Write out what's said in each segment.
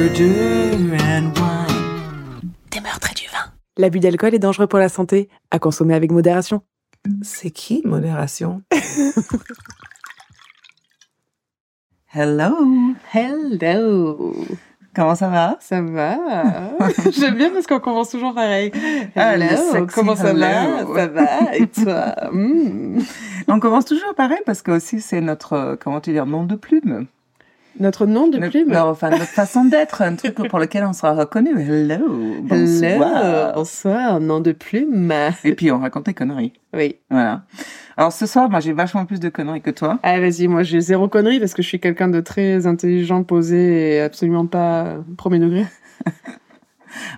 murder and wine. Des meurtres et du vin. L'abus d'alcool est dangereux pour la santé, à consommer avec modération. C'est qui modération? Hello! Hello Comment ça va? Ça va J'aime bien parce qu'on commence toujours pareil. Ah, Hello, comment ça va? Ça va? Et toi? Hmm. On commence toujours pareil parce que aussi c'est notre, euh, comment tu dire, nom de plume. Notre nom de Notre- plume non, enfin, notre façon d'être, un truc pour lequel on sera reconnu. Hello! Hello Bonsoir! Bonsoir, nom de plume Et puis on raconte des conneries. Oui. Voilà. Alors ce soir, moi j'ai vachement plus de conneries que toi. Ah vas-y, moi j'ai zéro connerie parce que je suis quelqu'un de très intelligent, posé et absolument pas premier degré.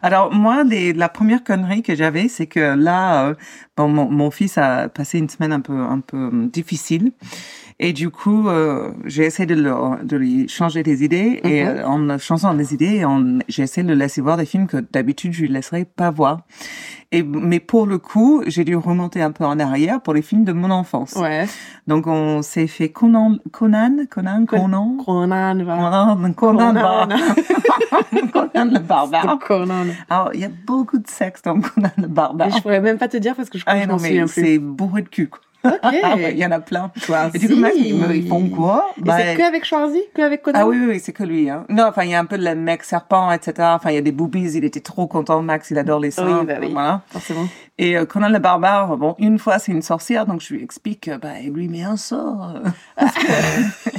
Alors moi, les- la première connerie que j'avais, c'est que là, euh, bon, mon, mon fils a passé une semaine un peu un peu hum, difficile. Et du coup, euh, j'ai essayé de, le- de lui changer des idées. Et Mhm. euh, en changeant des idées, on- j'ai essayé de le laisser voir des films que d'habitude, je lui laisserais pas voir. Et, mais pour le coup, j'ai dû remonter un peu en arrière pour les films de mon enfance. Ouais. Donc, on s'est fait Conan, Conan, Conan, Conan, Conan. Conan, Conan, Conan. Conan le barbare. Conan. Alors, il y a beaucoup de sexe dans Conan le barbare. Mais je pourrais même pas te dire parce que je crois Ah que je non, m'en mais souviens plus. c'est bourré de cul. quoi. Ok. Ah ouais, Il y en a plein. Et du coup, même, ils, font quoi? Et Bah, c'est que avec Schwarzy? Que avec Conan? Ah oui, oui, oui, c'est que lui. Hein. Non, enfin, il y a un peu de le mec serpent, etc. Enfin, il y a des boobies. Il était trop content, Max. Il adore les seins. Oui, bah oui. Voilà. Forcément. Et euh, Conan le barbare, bon, une fois, c'est une sorcière, donc je lui explique, bah, il lui met un sort. Parce que-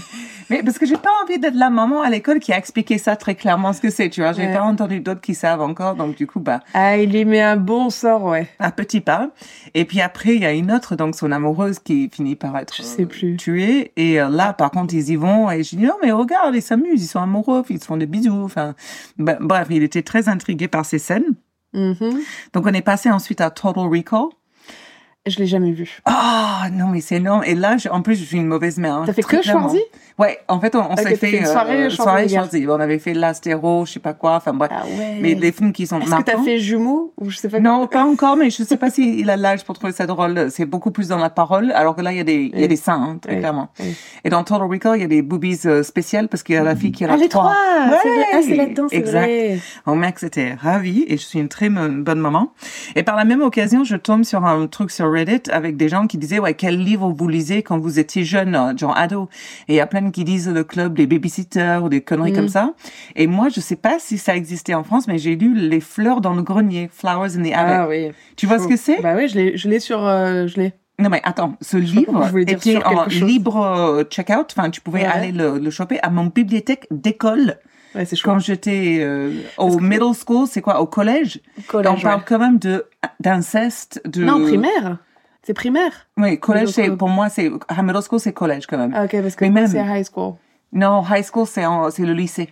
Mais parce que j'ai pas envie d'être la maman à l'école qui a expliqué ça très clairement ce que c'est, tu vois. J'ai Ouais. pas entendu d'autres qui savent encore, donc du coup, bah, Ah, il lui met un bon sort, ouais. un petit pas. Et puis après, il y a une autre, donc son amoureuse qui finit par être Je sais euh, plus. tuée. Et euh, là, par contre, ils y vont. Et je dis, non, mais regarde, ils s'amusent, ils sont amoureux, ils se font des bisous. Enfin, bah, bref, il était très intrigué par ces scènes. Mhm. Donc on est passé ensuite à Total Recall. Je l'ai jamais vu. Ah non mais c'est énorme et là je- en plus je suis une mauvaise mère. hein, T'as fait que. Schwarzy? Ouais en fait on, on Ok, s'est t'as fait, une soirée euh, soirée. Schwarzy. On avait fait l'astéro je sais pas quoi enfin bref. Ah ouais. Mais les films qui sont Est-ce que t'as fait jumeau ou je sais pas Non pas encore mais je sais pas s'il a l'âge pour trouver ça drôle. C'est beaucoup plus dans la parole alors que là il y a des il y a Oui. des seins hein, très Oui. clairement. Oui. Et dans Total Recall il y a des boobies euh, spéciales parce qu'il y a la fille qui a Ah la les trois. C'est vrai. Ah c'est Ouais, là-dedans, c'est exact. vrai. Mon mec était ravi et je suis une très bonne maman. Et par la même occasion, je tombe sur un truc sur Reddit avec des gens qui disaient ouais quel livre vous lisez quand vous étiez jeune, euh, genre ado. Et il y a plein qui disent le club des babysitters ou des conneries Mm. comme ça. Et moi, je sais pas si ça existait en France, mais j'ai lu Les fleurs dans le grenier, Flowers in the Attic. Ah oui. tu vois ce que c'est? Bah oui, je l'ai, je l'ai sur, euh, je l'ai. Non mais attends, ce livre était en libre check-out. Enfin, tu pouvais Ouais. aller le, le choper à mon bibliothèque d'école Ouais, c'est quand j'étais euh, au middle school. C'est quoi au collège Collège, on parle quand même de d'inceste, de Non, primaire. C'est primaire. Oui, collège c'est pour moi c'est ah, middle school c'est collège quand même. Ah ok, parce que même- c'est high school. Non, high school c'est le lycée.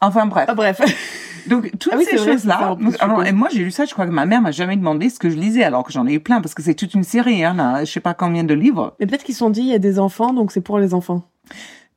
Enfin bref. Ah bref. Donc toutes Ah oui, ces c'est vrai, choses c'est ça, là. en plus, je alors, suppose. et moi j'ai lu ça, je crois que ma mère m'a jamais demandé ce que je lisais alors que j'en ai eu plein parce que c'est toute une série hein, là, je sais pas combien de livres. Mais peut-être qu'ils se sont dit, il y a des enfants, donc c'est pour les enfants.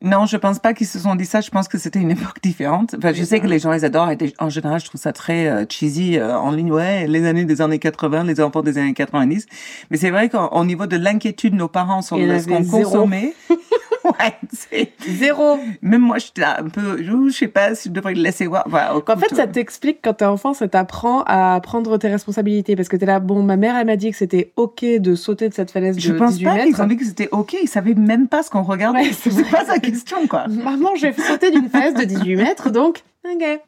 Non, je pense pas qu'ils se sont dit ça. Je pense que c'était une époque différente. Enfin, je sais que les gens les adorent. Et en général, je trouve ça très euh, cheesy euh, en ligne. Ouais, les années des années 80, les enfants des années 90. Mais c'est vrai qu'au niveau de l'inquiétude de nos parents sur ce qu'on consommait, ouais, c'est Zéro. même moi, j'étais un peu. Je je sais pas si je devrais le laisser voir. En fait, ça t'explique quand t'es enfant, ça t'apprend à prendre tes responsabilités. Parce que t'es là, bon, ma mère, elle m'a dit que c'était ok de sauter de cette falaise de Je pense 18 pas qu'ils ont dit que c'était ok. Ils savaient même pas ce qu'on regardait. Ouais, c'est pas sa question, quoi. Maman, j'ai sauté d'une falaise de 18 mètres, donc, ok.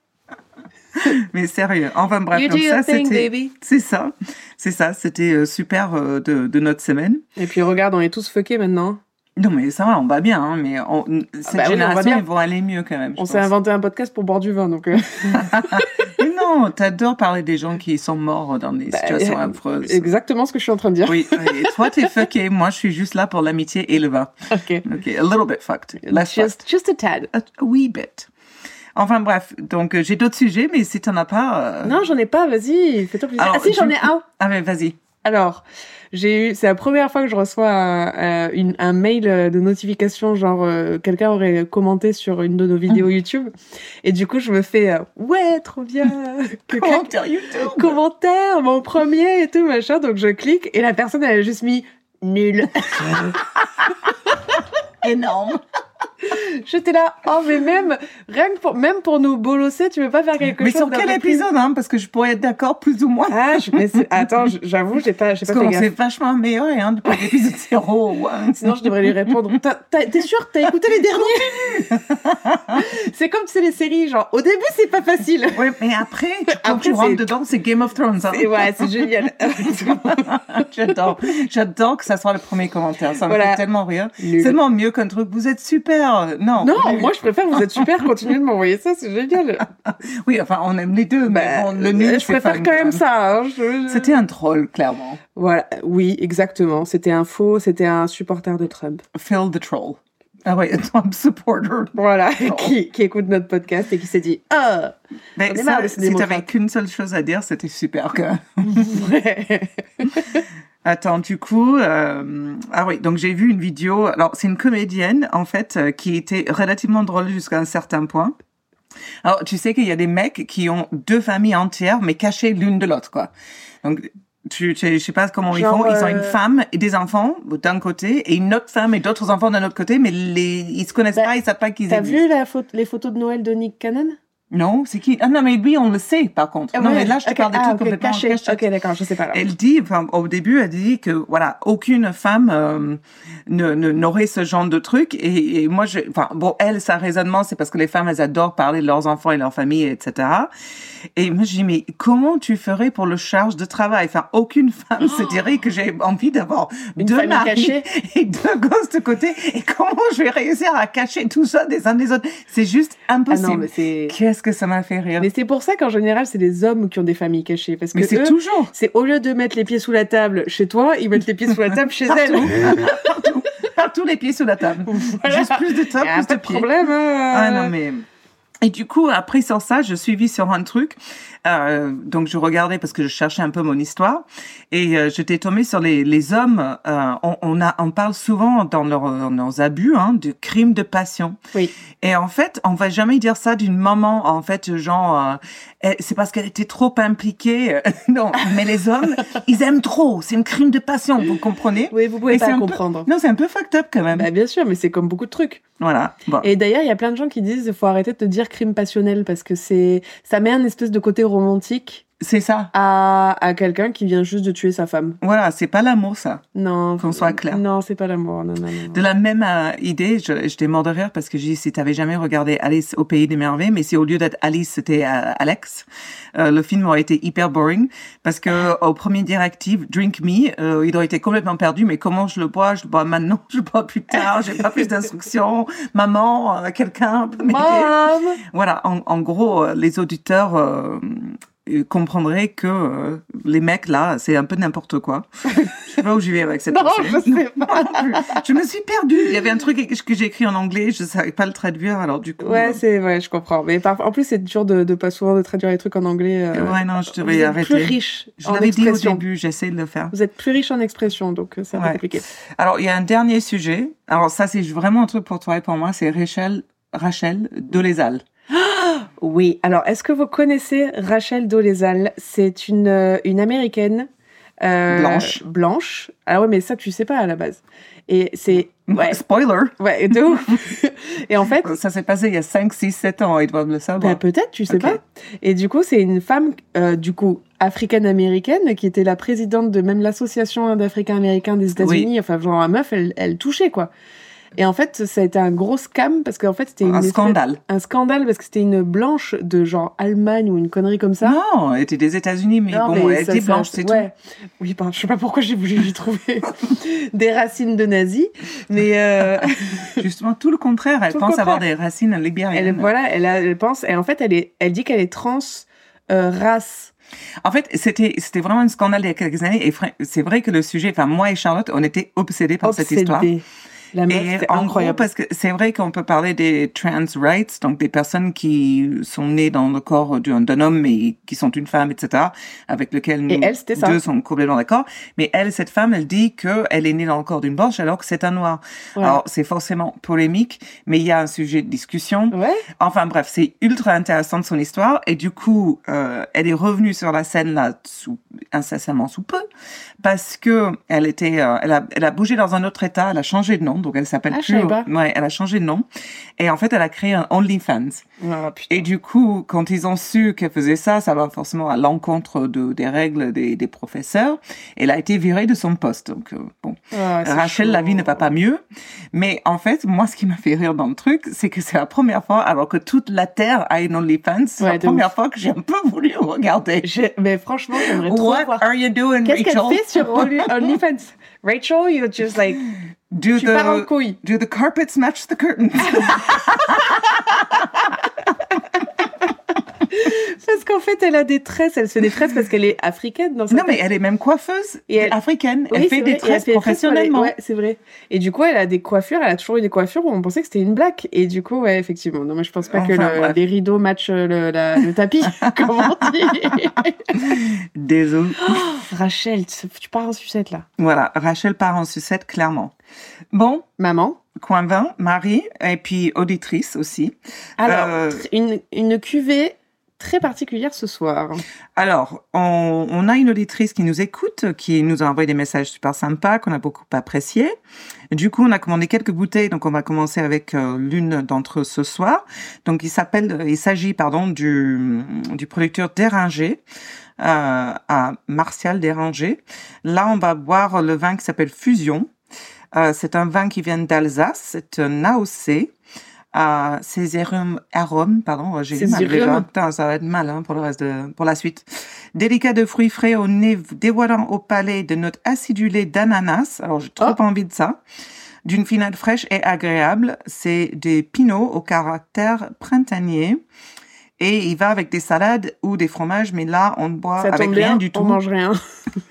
Mais sérieux. Enfin bref, You donc do ça c'était. baby. C'est ça. C'est ça. C'était euh, super euh, de, de notre semaine. Et puis regarde, on est tous fuckés maintenant. Non, mais ça va, on va bien, hein, mais on, cette bah oui, on va bien. ils vont aller mieux quand même. je On s'est inventé un podcast pour boire du vin, donc. euh, non, t'adores parler des gens qui sont morts dans des bah, situations euh, affreuses. Exactement ce que je suis en train de dire. Oui, et toi, t'es fucké. Moi, je suis juste là pour l'amitié et le vin. Ok. Ok, a little bit fucked. Less fucked. Just, a tad. A, a wee bit. Enfin bref, donc euh, j'ai d'autres sujets, mais si t'en as pas... euh, Non, j'en ai pas, vas-y, fais-toi plaisir. Alors, ah si, j'en ai un. Ah mais vas-y. Alors, j'ai eu, c'est la première fois que je reçois un, euh, un mail euh, de notification, genre euh, quelqu'un aurait commenté sur une de nos vidéos YouTube, et du coup je me fais euh, ouais, trop bien, Commentaire YouTube. commentaire, mon premier et tout machin, donc je clique et la personne elle a juste mis nul. Énorme. J'étais là, oh, mais même, rien que pour, même pour nous bolosser, tu veux pas faire quelque Mais chose sur quel épisode, hein Parce que je pourrais être d'accord plus ou moins. Ah, je, mais attends, j'avoue, j'ai pas, j'ai Parce pas fait qu'on s'est vachement amélioré, hein, depuis l'épisode 0. ouais. Sinon, je devrais lui répondre. T'es sûr T'as écouté les derniers C'est comme, tu sais, les séries, genre, au début, c'est pas facile. Ouais, mais après, quand Après, tu rentres dedans, c'est Game of Thrones. Hein. Ouais, c'est génial. J'adore. J'adore que ça soit le premier commentaire. Ça me fait tellement rire. C'est tellement mieux qu'un truc. Vous êtes super. Non. Non, moi, je préfère, vous êtes super, continuez de m'envoyer ça, c'est génial. Oui, enfin, on aime les deux, mais Bah, bon, le nul, je c'est préfère quand même ça. hein, je- je- C'était un troll, clairement. Voilà, oui, exactement. C'était un faux, c'était un supporter de Trump. Phil the troll. Ah oui, un Trump supporter. Voilà, Oh. qui, qui écoute notre podcast et qui s'est dit Ah Mais ça, si t'avais qu'une seule chose à dire, c'était super. Que... ouais. Attends, du coup, euh, ah oui, donc j'ai vu une vidéo. Alors, c'est une comédienne, en fait, euh, qui était relativement drôle jusqu'à un certain point. Alors, tu sais qu'il y a des mecs qui ont deux familles entières, mais cachées l'une de l'autre, quoi. Donc, tu, tu, je sais pas comment ils font. Ils ont une euh, femme et des enfants d'un côté, et une autre femme et d'autres enfants d'un autre côté, mais les, ils se connaissent Bah, pas, ils savent pas qu'ils T'as existent. vu la photo, les photos de Noël de Nick Cannon? Non, c'est qui? Ah non, mais lui, on le sait, par contre. non, mais là, je te parle des ah, trucs ok, complètement cachés. cachés. Ok, d'accord, je sais pas. Elle dit, enfin, au début, elle dit que voilà, aucune femme euh, ne n'aurait ce genre de truc. Et, et moi, je, enfin, bon, elle, sa raisonnement, c'est parce que les femmes, elles adorent parler de leurs enfants et leur famille, etc. Et moi, je dis, mais comment tu ferais pour le charge de travail? Enfin, aucune femme se dirait que j'ai envie d'avoir Oh deux maris et deux gosses de côté. Et comment je vais réussir à cacher tout ça des uns des autres? C'est juste Ah impossible. non, mais c'est. Qu'est-ce que ça m'a fait rire Mais c'est pour ça qu'en général, c'est les hommes qui ont des familles cachées. Parce que Mais c'est eux, toujours. c'est au lieu de mettre les pieds sous la table chez toi, ils mettent les pieds sous la table chez elle. partout, partout les pieds sous la table. Voilà. Juste plus de table, plus pas de de pieds. problème. hein. Ah non mais et du coup après sur ça, je suivis sur un truc. Euh, donc je regardais parce que je cherchais un peu mon histoire et euh, j'étais tombée sur les, les hommes. Euh, on, on a on parle souvent dans leurs dans leurs abus hein, de crimes de passion. Oui. Et en fait, on va jamais dire ça d'une maman. En fait, genre, euh, elle- c'est parce qu'elle était trop impliquée. non, mais les hommes, ils aiment trop. C'est un crime de passion, vous comprenez? Oui, vous pouvez Et pas peu- comprendre. Non, c'est un peu fucked up quand même. Bah, bien sûr, mais c'est comme beaucoup de trucs. Voilà. Bon. Et d'ailleurs, il y a plein de gens qui disent il faut arrêter de te dire crime passionnel parce que c'est ça met un espèce de côté romantique C'est ça. à, à quelqu'un qui vient juste de tuer sa femme. Voilà, c'est pas l'amour, ça. Non. Qu'on soit clair. Non, c'est pas l'amour. Non, non, non. De la même euh, idée, je- j'étais mort de rire parce que j'ai dit, si t'avais jamais regardé Alice au Pays des Merveilles, mais si au lieu d'être Alice, c'était euh, Alex, euh, le film aurait été hyper boring parce que au premier directive, Drink Me, euh, il aurait été complètement perdu, mais comment je le bois? Je le bois maintenant, je le bois plus tard, j'ai pas plus d'instructions. Maman, euh, quelqu'un peut m'aider? Voilà, en, en gros, les auditeurs comprendraient que euh, les mecs là, c'est un peu n'importe quoi. Je sais pas où je vais avec cette Non, pensée. je sais pas. Je me suis perdue. Il y avait un truc que j'ai écrit en anglais, je savais pas le traduire, alors du coup. Ouais, euh, c'est ouais, je comprends. Mais par- en plus, c'est dur de, de pas souvent de traduire les trucs en anglais. euh, ouais, non, je vous devais êtes arrêter. plus riche Je l'avais dit au expression. début, j'essaie de le faire. Vous êtes plus riche en expression, donc euh, c'est Ouais. compliqué. Alors, il y a un dernier sujet. Alors, ça, c'est vraiment un truc pour toi et pour moi. C'est Rachel, Rachel Dolezal. Oui. Alors, est-ce que vous connaissez Rachel Dolezal? C'est une euh, une américaine euh, Blanche. Blanche. Ah ouais, mais ça tu sais pas à la base. Et c'est ouais, Spoiler. ouais, de ouf. Et en fait, Ça s'est passé il y a 5, 6, 7 ans. Ils doivent le savoir. Bah, peut-être, tu sais pas. Et du coup, c'est une femme, euh, du coup, africaine-américaine, qui était la présidente de même l'association d'Africains-Américains des États-Unis. Enfin, genre, la meuf, elle, elle touchait, quoi. Et en fait, ça a été un gros scam, parce qu'en fait, c'était une un espèce- scandale. un scandale, parce que c'était une blanche de genre Allemagne ou une connerie comme ça. Non, elle était des États-Unis, mais Non, bon, mais elle ça- était ça- blanche, c'est ouais. Oui, pardon, je sais pas pourquoi j'ai voulu trouver des racines de nazis, mais euh, tout. Justement, tout le contraire. Elle Tout le pense avoir des racines libériennes. elle, voilà, elle, a- elle pense, et en fait, elle est, elle dit qu'elle est trans euh, race. En fait, c'était c'était vraiment un scandale il y a quelques années. Et c'est vrai que le sujet, enfin, moi et Charlotte, on était obsédés par cette histoire. La meuf, Et en gros, incroyable. parce que c'est vrai qu'on peut parler des trans rights, donc des personnes qui sont nées dans le corps d'un homme mais qui sont une femme, etc., avec lequel nous elle, deux sont complètement d'accord. Mais elle, cette femme, elle dit que elle est née dans le corps d'une blanche alors que c'est un noir. Ouais. Alors c'est forcément polémique, mais il y a un sujet de discussion. Ouais. Enfin bref, c'est ultra intéressant de son histoire et du coup, euh, elle est revenue sur la scène là sous, incessamment sous peu parce que elle était, euh, elle a, elle a bougé dans un autre état, elle a changé de nom, donc elle s'appelle Ah, plus. Ouais, elle a changé de nom. Et en fait, elle a créé un OnlyFans. Ah. Et du coup, quand ils ont su qu'elle faisait ça, ça va forcément à l'encontre de, des règles des, des professeurs. Elle a été virée de son poste. Donc, euh, bon. Ah, Rachel, chaud. la vie ne va pas mieux. Mais en fait, moi, ce qui m'a fait rire dans le truc, c'est que c'est la première fois, alors que toute la Terre a une OnlyFans, c'est Ouais, la première fois que j'ai un peu voulu regarder. Mais franchement, j'aimerais trop What voir. are you doing, Qu'est-ce qu'elle Rachel? fait sur Only- OnlyFans? Rachel, you're just like, Do tu pars en the, do the carpets match the curtains? Parce qu'en fait, elle a des tresses. Elle se fait des tresses parce qu'elle est africaine dans sa non, mais elle est même coiffeuse Et elle- africaine. Oui, elle fait des tresses fait les- professionnellement. Ouais, c'est vrai. Et du coup, elle a des coiffures. Elle a toujours eu des coiffures où on pensait que c'était une blague. Et du coup, ouais, effectivement. Non, mais je pense pas que le- les rideaux matchent le, la- le tapis. Comment on dit Désolé. Rachel, tu pars en sucette là. Voilà, Rachel part en sucette, clairement. Bon, Maman. coin 20, Marie, et puis auditrice aussi. Alors, Euh, une, une cuvée très particulière ce soir. Alors, on, a une auditrice qui nous écoute, qui nous a envoyé des messages super sympas, qu'on a beaucoup appréciés. Du coup, on a commandé quelques bouteilles, donc on va commencer avec euh, l'une d'entre eux ce soir. Donc, il s'appelle, il s'agit, pardon, du, du producteur Déringer, euh, à Martial Déringer. Là, on va boire le vin qui s'appelle Fusion. Euh, c'est un vin qui vient d'Alsace, c'est un AOC. Euh, Césarum arôme, pardon, j'ai mal. Putain, ça va être mal hein, pour le reste de, pour la suite. Délicat de fruits frais au nez dévoilant au palais de notes acidulées d'ananas. Alors, j'ai trop Oh. envie de ça. D'une finale fraîche et agréable. C'est des pinots au caractère printanier. Et il va avec des salades ou des fromages, mais là, on ne boit Ça avec rien bien, du on tout, mange rien.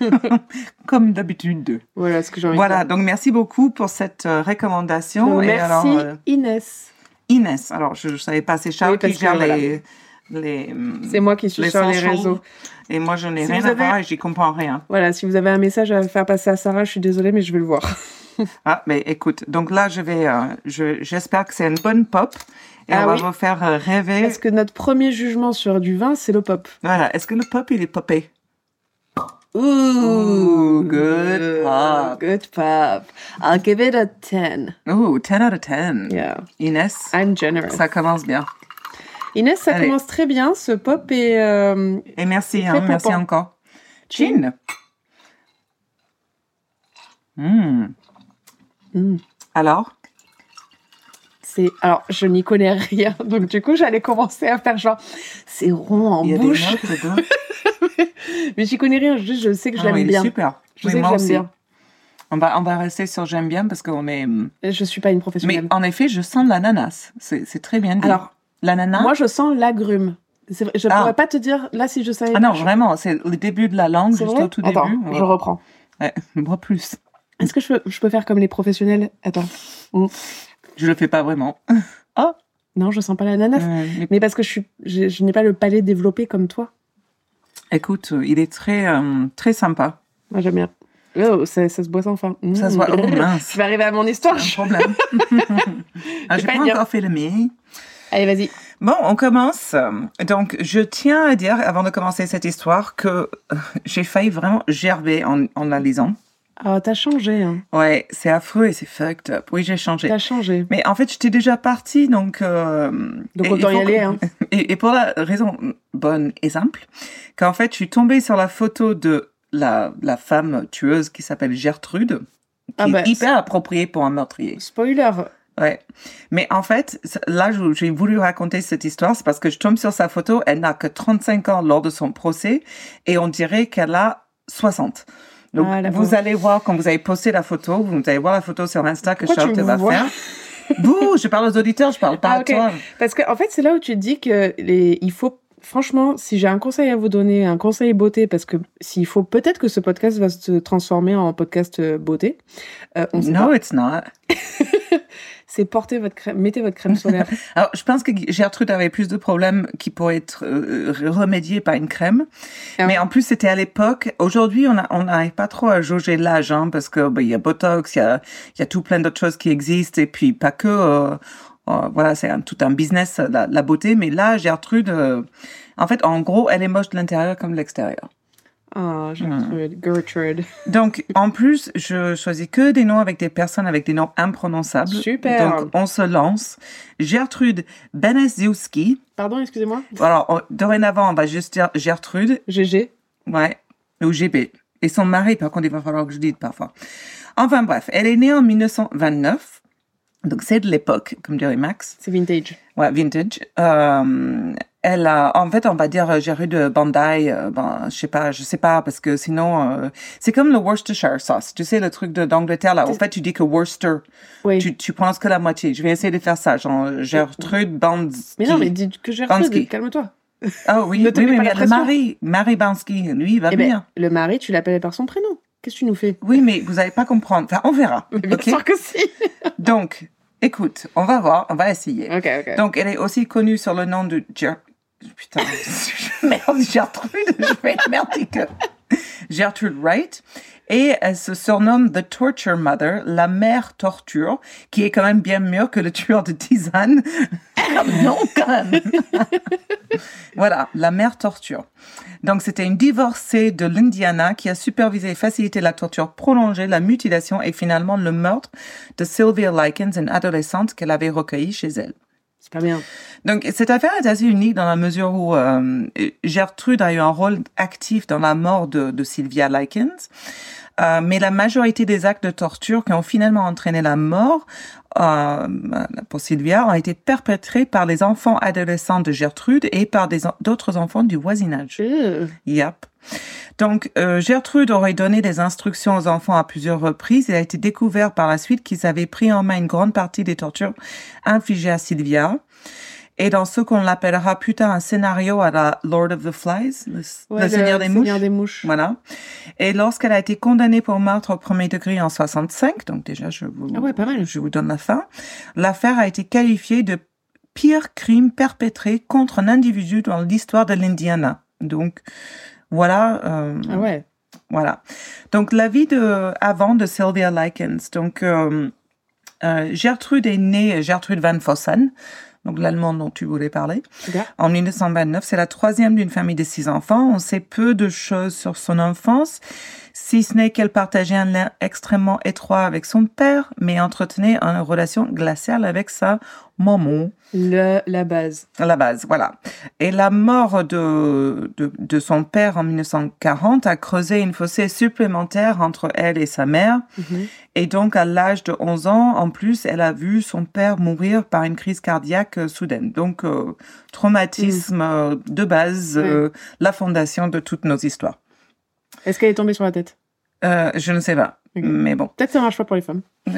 comme d'habitude. Voilà ce que j'ai envie Voilà, de donc merci beaucoup pour cette euh, recommandation. Donc, Et merci alors, euh, Inès. Inès, alors je ne savais pas, c'est Charles Oui, qui gère voilà. les, les, C'est moi qui suis les sur les réseaux. Et moi, je n'ai Si rien à avez- voir et j'y comprends rien. Voilà, si vous avez un message à faire passer à Sarah, je suis désolée, mais je vais le voir. Ah, mais écoute, donc là, je vais, euh, je, j'espère que c'est une bonne pop et Ah on oui. va vous faire euh, rêver. Parce que notre premier jugement sur du vin, c'est le pop. Voilà, est-ce que le pop, il est popé? Ooh, Ooh, good pop. Good pop. I'll give it a 10. Oh, 10 out of 10. Yeah, Inès, I'm generous. ça commence bien. Inès, ça Allez. commence très bien. Ce pop est... euh, Et merci, hein, merci popant. encore. Chin. Hmm. hmm, Alors? C'est... Alors, je n'y connais rien. Donc, du coup, j'allais commencer à faire genre... C'est rond en Il y a bouche. des notes dedans. Mais j'y connais rien. Juste, je sais que je Ah l'aime bien. super. Je Oui, sais que j'aime bien. On va, on va rester sur j'aime bien parce qu'on est. Je suis pas une Mais professionnelle. en effet, je sens l'ananas. C'est c'est très bien dit. Alors, l'ananas? moi, je sens l'agrume. Je Ah. pourrais pas te dire, là, si je savais... ah non, je- vraiment, c'est le début de la langue, juste au tout Attends, début. je reprends. Ouais, moi plus. Est-ce que je peux, je peux faire comme les professionnels? Attends. Je le fais pas vraiment. Non, je sens pas l'ananas. Euh, mais Mais parce que je, suis, je, je n'ai pas le palais développé comme toi. écoute, il est très, euh, très sympa. Moi, j'aime bien. Oh, ça, ça se boit sans fin. Ça se voit. Oh mince. Je vais arriver à mon histoire. Un problème. ah, Je vais pas pas encore fait le mien. Allez, vas-y. Bon, on commence. Donc, je tiens à dire, avant de commencer cette histoire, que euh, j'ai failli vraiment gerber en, en la lisant. Oh, t'as changé. Hein. Ouais, c'est affreux et c'est fucked up. Oui, j'ai changé. T'as changé. Mais en fait, j'étais déjà partie, donc... euh, Donc, autant y aller. Hein. Et, et pour la raison bonne et simple, qu'en fait, je suis tombée sur la photo de la, la femme tueuse qui s'appelle Gertrude, qui Ah bah, est hyper appropriée pour un meurtrier. Spoiler. Ouais. Mais en fait, là, j'ai voulu raconter cette histoire, c'est parce que je tombe sur sa photo, elle n'a que 35 ans lors de son procès, et on dirait qu'elle a 60. Donc, Ah, vous allez voir, quand vous avez posté la photo, vous allez voir la photo sur Insta que Charlotte va faire. vous, je parle aux auditeurs, je parle pas Ah, à ok. toi. Parce qu'en en fait, c'est là où tu dis que les... il faut. Franchement, si j'ai un conseil à vous donner, un conseil beauté, parce que s'il faut, peut-être que ce podcast va se transformer en podcast euh, beauté. Euh, on sait No, pas. it's not. C'est porter votre crème, mettez votre crème solaire. Alors, je pense que Gertrude avait plus de problèmes qui pourraient être euh, remédiés par une crème. Ah Mais en plus, c'était à l'époque. Aujourd'hui, on n'arrive pas trop à jauger l'âge, hein, parce que bah, il y a Botox, il y a, il y a tout plein d'autres choses qui existent, et puis pas que. euh, euh, voilà, c'est tout un business, la, la beauté. Mais là, Gertrude, euh, en fait, en gros, elle est moche de l'intérieur comme de l'extérieur. Ah, Gertrude, Gertrude. Donc, en plus, je choisis que des noms avec des personnes avec des noms imprononçables. Super. Donc, on se lance. Gertrude Beneziewski. Pardon, excusez-moi. Alors, on- dorénavant, on va juste dire Gertrude. GG. Ouais. Ou GB. Et son mari, par contre, il va falloir que je dise parfois. Enfin, bref. Elle est née en 1929. Donc, c'est de l'époque, comme dirait Max. C'est vintage. Ouais, vintage. Euh, elle a, en fait, on va dire euh, Gertrude Bandai, euh, ben, je sais pas, je sais pas, parce que sinon, euh, c'est comme le Worcestershire sauce. Tu sais, le truc de- d'Angleterre, là. En fait, tu dis que Worcester, Oui. tu, tu prononces que la moitié. Je vais essayer de faire ça, genre Gertrude Bansky. Mais non, mais dis que. Gertrude, calme-toi. Ah oui, ne mais le mari, Marie Bansky, lui, il va Eh ben, bien. le mari, tu l'appelles par son prénom. Qu'est-ce que tu nous fais? Oui, mais vous n'allez pas comprendre. Enfin, on verra. Mais bien ok? sûr que si. Donc, écoute, on va voir, on va essayer. Ok, ok. Donc, elle est aussi connue sur le nom de Ger... Putain, merde, Gertrude, je vais être merdique. Gertrude Wright. Et elle se surnomme The Torture Mother, la mère torture, qui est quand même bien mieux que le tueur de tisane. non, quand même. voilà, la mère torture. Donc, c'était une divorcée de l'Indiana qui a supervisé et facilité la torture prolongée, la mutilation et finalement le meurtre de Sylvia Likens, une adolescente qu'elle avait recueillie chez elle. C'est pas bien. Donc, cette affaire est assez unique dans la mesure où euh, Gertrude a eu un rôle actif dans la mort de, de Sylvia Likens. Euh, mais la majorité des actes de torture qui ont finalement entraîné la mort euh, pour Sylvia ont été perpétrés par les enfants adolescents de Gertrude et par d'autres enfants du voisinage. Yep. Donc, euh, Gertrude aurait donné des instructions aux enfants à plusieurs reprises. Il a été découvert par la suite qu'ils avaient pris en main une grande partie des tortures infligées à Sylvia. Et dans ce qu'on l'appellera plus tard un scénario à la Lord of the Flies, le, ouais, le Seigneur des Mouches. Seigneur des mouches. Voilà. Et lorsqu'elle a été condamnée pour meurtre au premier degré en 65, donc déjà je vous, Ah ouais, pas mal. je vous donne la fin, l'affaire a été qualifiée de pire crime perpétré contre un individu dans l'histoire de l'Indiana. Donc voilà. euh, Ah ouais. voilà. Donc la vie de avant de Sylvia Likens. Donc euh, euh, Gertrude est née Gertrude Van Fossen, donc l'allemand dont tu voulais parler. En 1929, c'est la troisième d'une famille de six enfants. On sait peu de choses sur son enfance, si ce n'est qu'elle partageait un lien extrêmement étroit avec son père, mais entretenait une relation glaciale avec sa maman. Le, la base. La base, voilà. Et la mort de, de, de son père en 1940 a creusé une fossé supplémentaire entre elle et sa mère. Mhm. Et donc, à l'âge de 11 ans, en plus, elle a vu son père mourir par une crise cardiaque euh, soudaine. Donc, euh, traumatisme euh, de base, euh, la fondation de toutes nos histoires. Est-ce qu'elle est tombée sur la tête? Euh, je ne sais pas, mais bon. Peut-être que ça marche pas pour les femmes.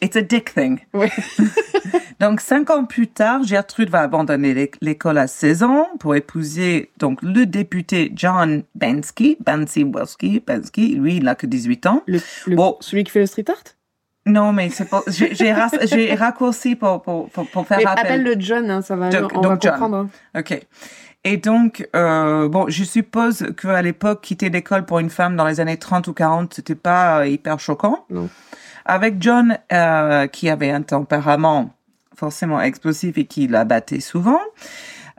It's a dick thing. Ouais. Donc, cinq ans plus tard, Gertrude va abandonner l'é- l'école à 16 ans pour épouser donc le député John Bensky, Bansi Welski, Bensky. Lui, il n'a que 18 ans. Le, le- Bon. Celui qui fait le street art? Non, mais c'est j'ai, raccourci pour, pour, pour, pour faire Mais rappel. appelle le John, hein, ça va, Donc- on donc va comprendre. hein. OK. Et donc, euh, bon, je suppose qu'à l'époque, quitter l'école pour une femme dans les années 30 ou 40, c'était pas euh, hyper choquant. Non. Avec John, euh, qui avait un tempérament forcément explosif et qui la battait souvent,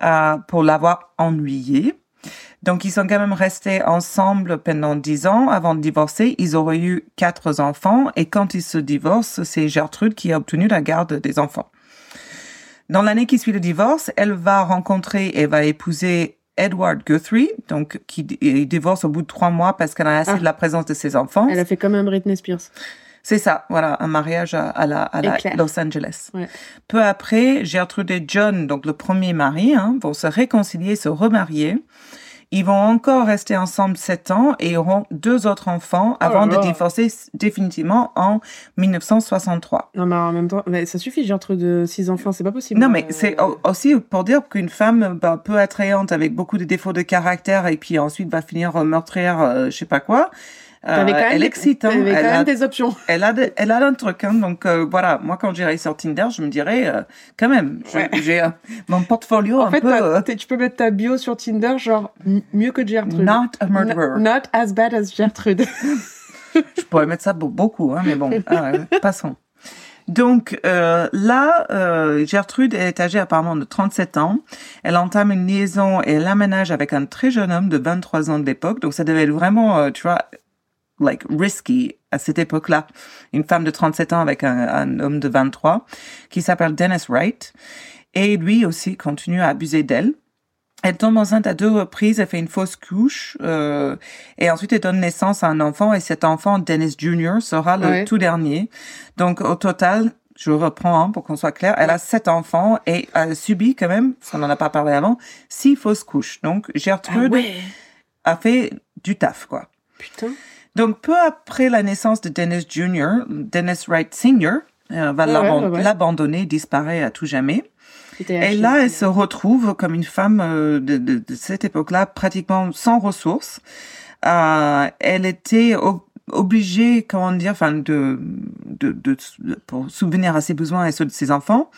euh, pour l'avoir ennuyé. Donc, ils sont quand même restés ensemble pendant dix ans avant de divorcer. Ils auraient eu quatre enfants et quand ils se divorcent, c'est Gertrude qui a obtenu la garde des enfants. Dans l'année qui suit le divorce, elle va rencontrer et va épouser Edward Guthrie, donc qui divorce au bout de trois mois parce qu'elle a assez Ah. de la présence de ses enfants. Elle a fait comme un Britney Spears. C'est ça, voilà, un mariage à, la, à la Éclair. Los Angeles. Ouais. Peu après, Gertrude et John, donc le premier mari, hein, vont se réconcilier, se remarier. Ils vont encore rester ensemble sept ans et auront deux autres enfants avant là de divorcer définitivement en 1963. Non, mais en même temps, mais ça suffit, Gertrude, de six enfants, c'est pas possible. Non, mais Euh, c'est au- aussi pour dire qu'une femme bah, peu attrayante avec beaucoup de défauts de caractère et puis ensuite va finir meurtrière, euh, je sais pas quoi. Euh, T'avais quand même elle excite, hein. Quand Elle a- même des options. elle a, de- elle a un truc, hein. donc euh, voilà. Moi, quand j'irai sur Tinder, je me dirais euh, quand même, je- Ouais. j'ai euh, mon portfolio En un fait, peu euh, tu peux mettre ta bio sur Tinder, genre mieux que Gertrude. not a murderer. N- Not as bad as Gertrude. Je pourrais mettre ça beaucoup, hein, mais bon, ah, passons. Donc euh, là, euh, Gertrude est âgée apparemment de 37 ans. Elle entame une liaison et elle aménage avec un très jeune homme de 23 ans de l'époque. Donc ça devait être vraiment, euh, tu vois, like risky à cette époque-là. Une femme de 37 ans avec un, un homme de 23 qui s'appelle Dennis Wright. Et lui aussi continue à abuser d'elle. Elle tombe enceinte à deux reprises, elle fait une fausse couche euh, et ensuite elle donne naissance à un enfant et cet enfant, Dennis Jr., sera le Ouais. tout dernier. Donc au total, je reprends hein, pour qu'on soit clair, elle a sept enfants et elle subit quand même, ça n'en a pas parlé avant, six fausses couches. Donc Gertrude a fait du taf quoi. Putain. Donc, peu après la naissance de Dennis Jr., Dennis Wright Sr. euh, va Ouais, ouais, l'abandonner, disparaît à tout jamais. Et là, elle se retrouve comme une femme euh, de, de- de cette époque-là, pratiquement sans ressources. Euh, elle était ob- obligée, comment dire, enfin, de, de, de, pour souvenir à ses besoins et ceux de ses enfants.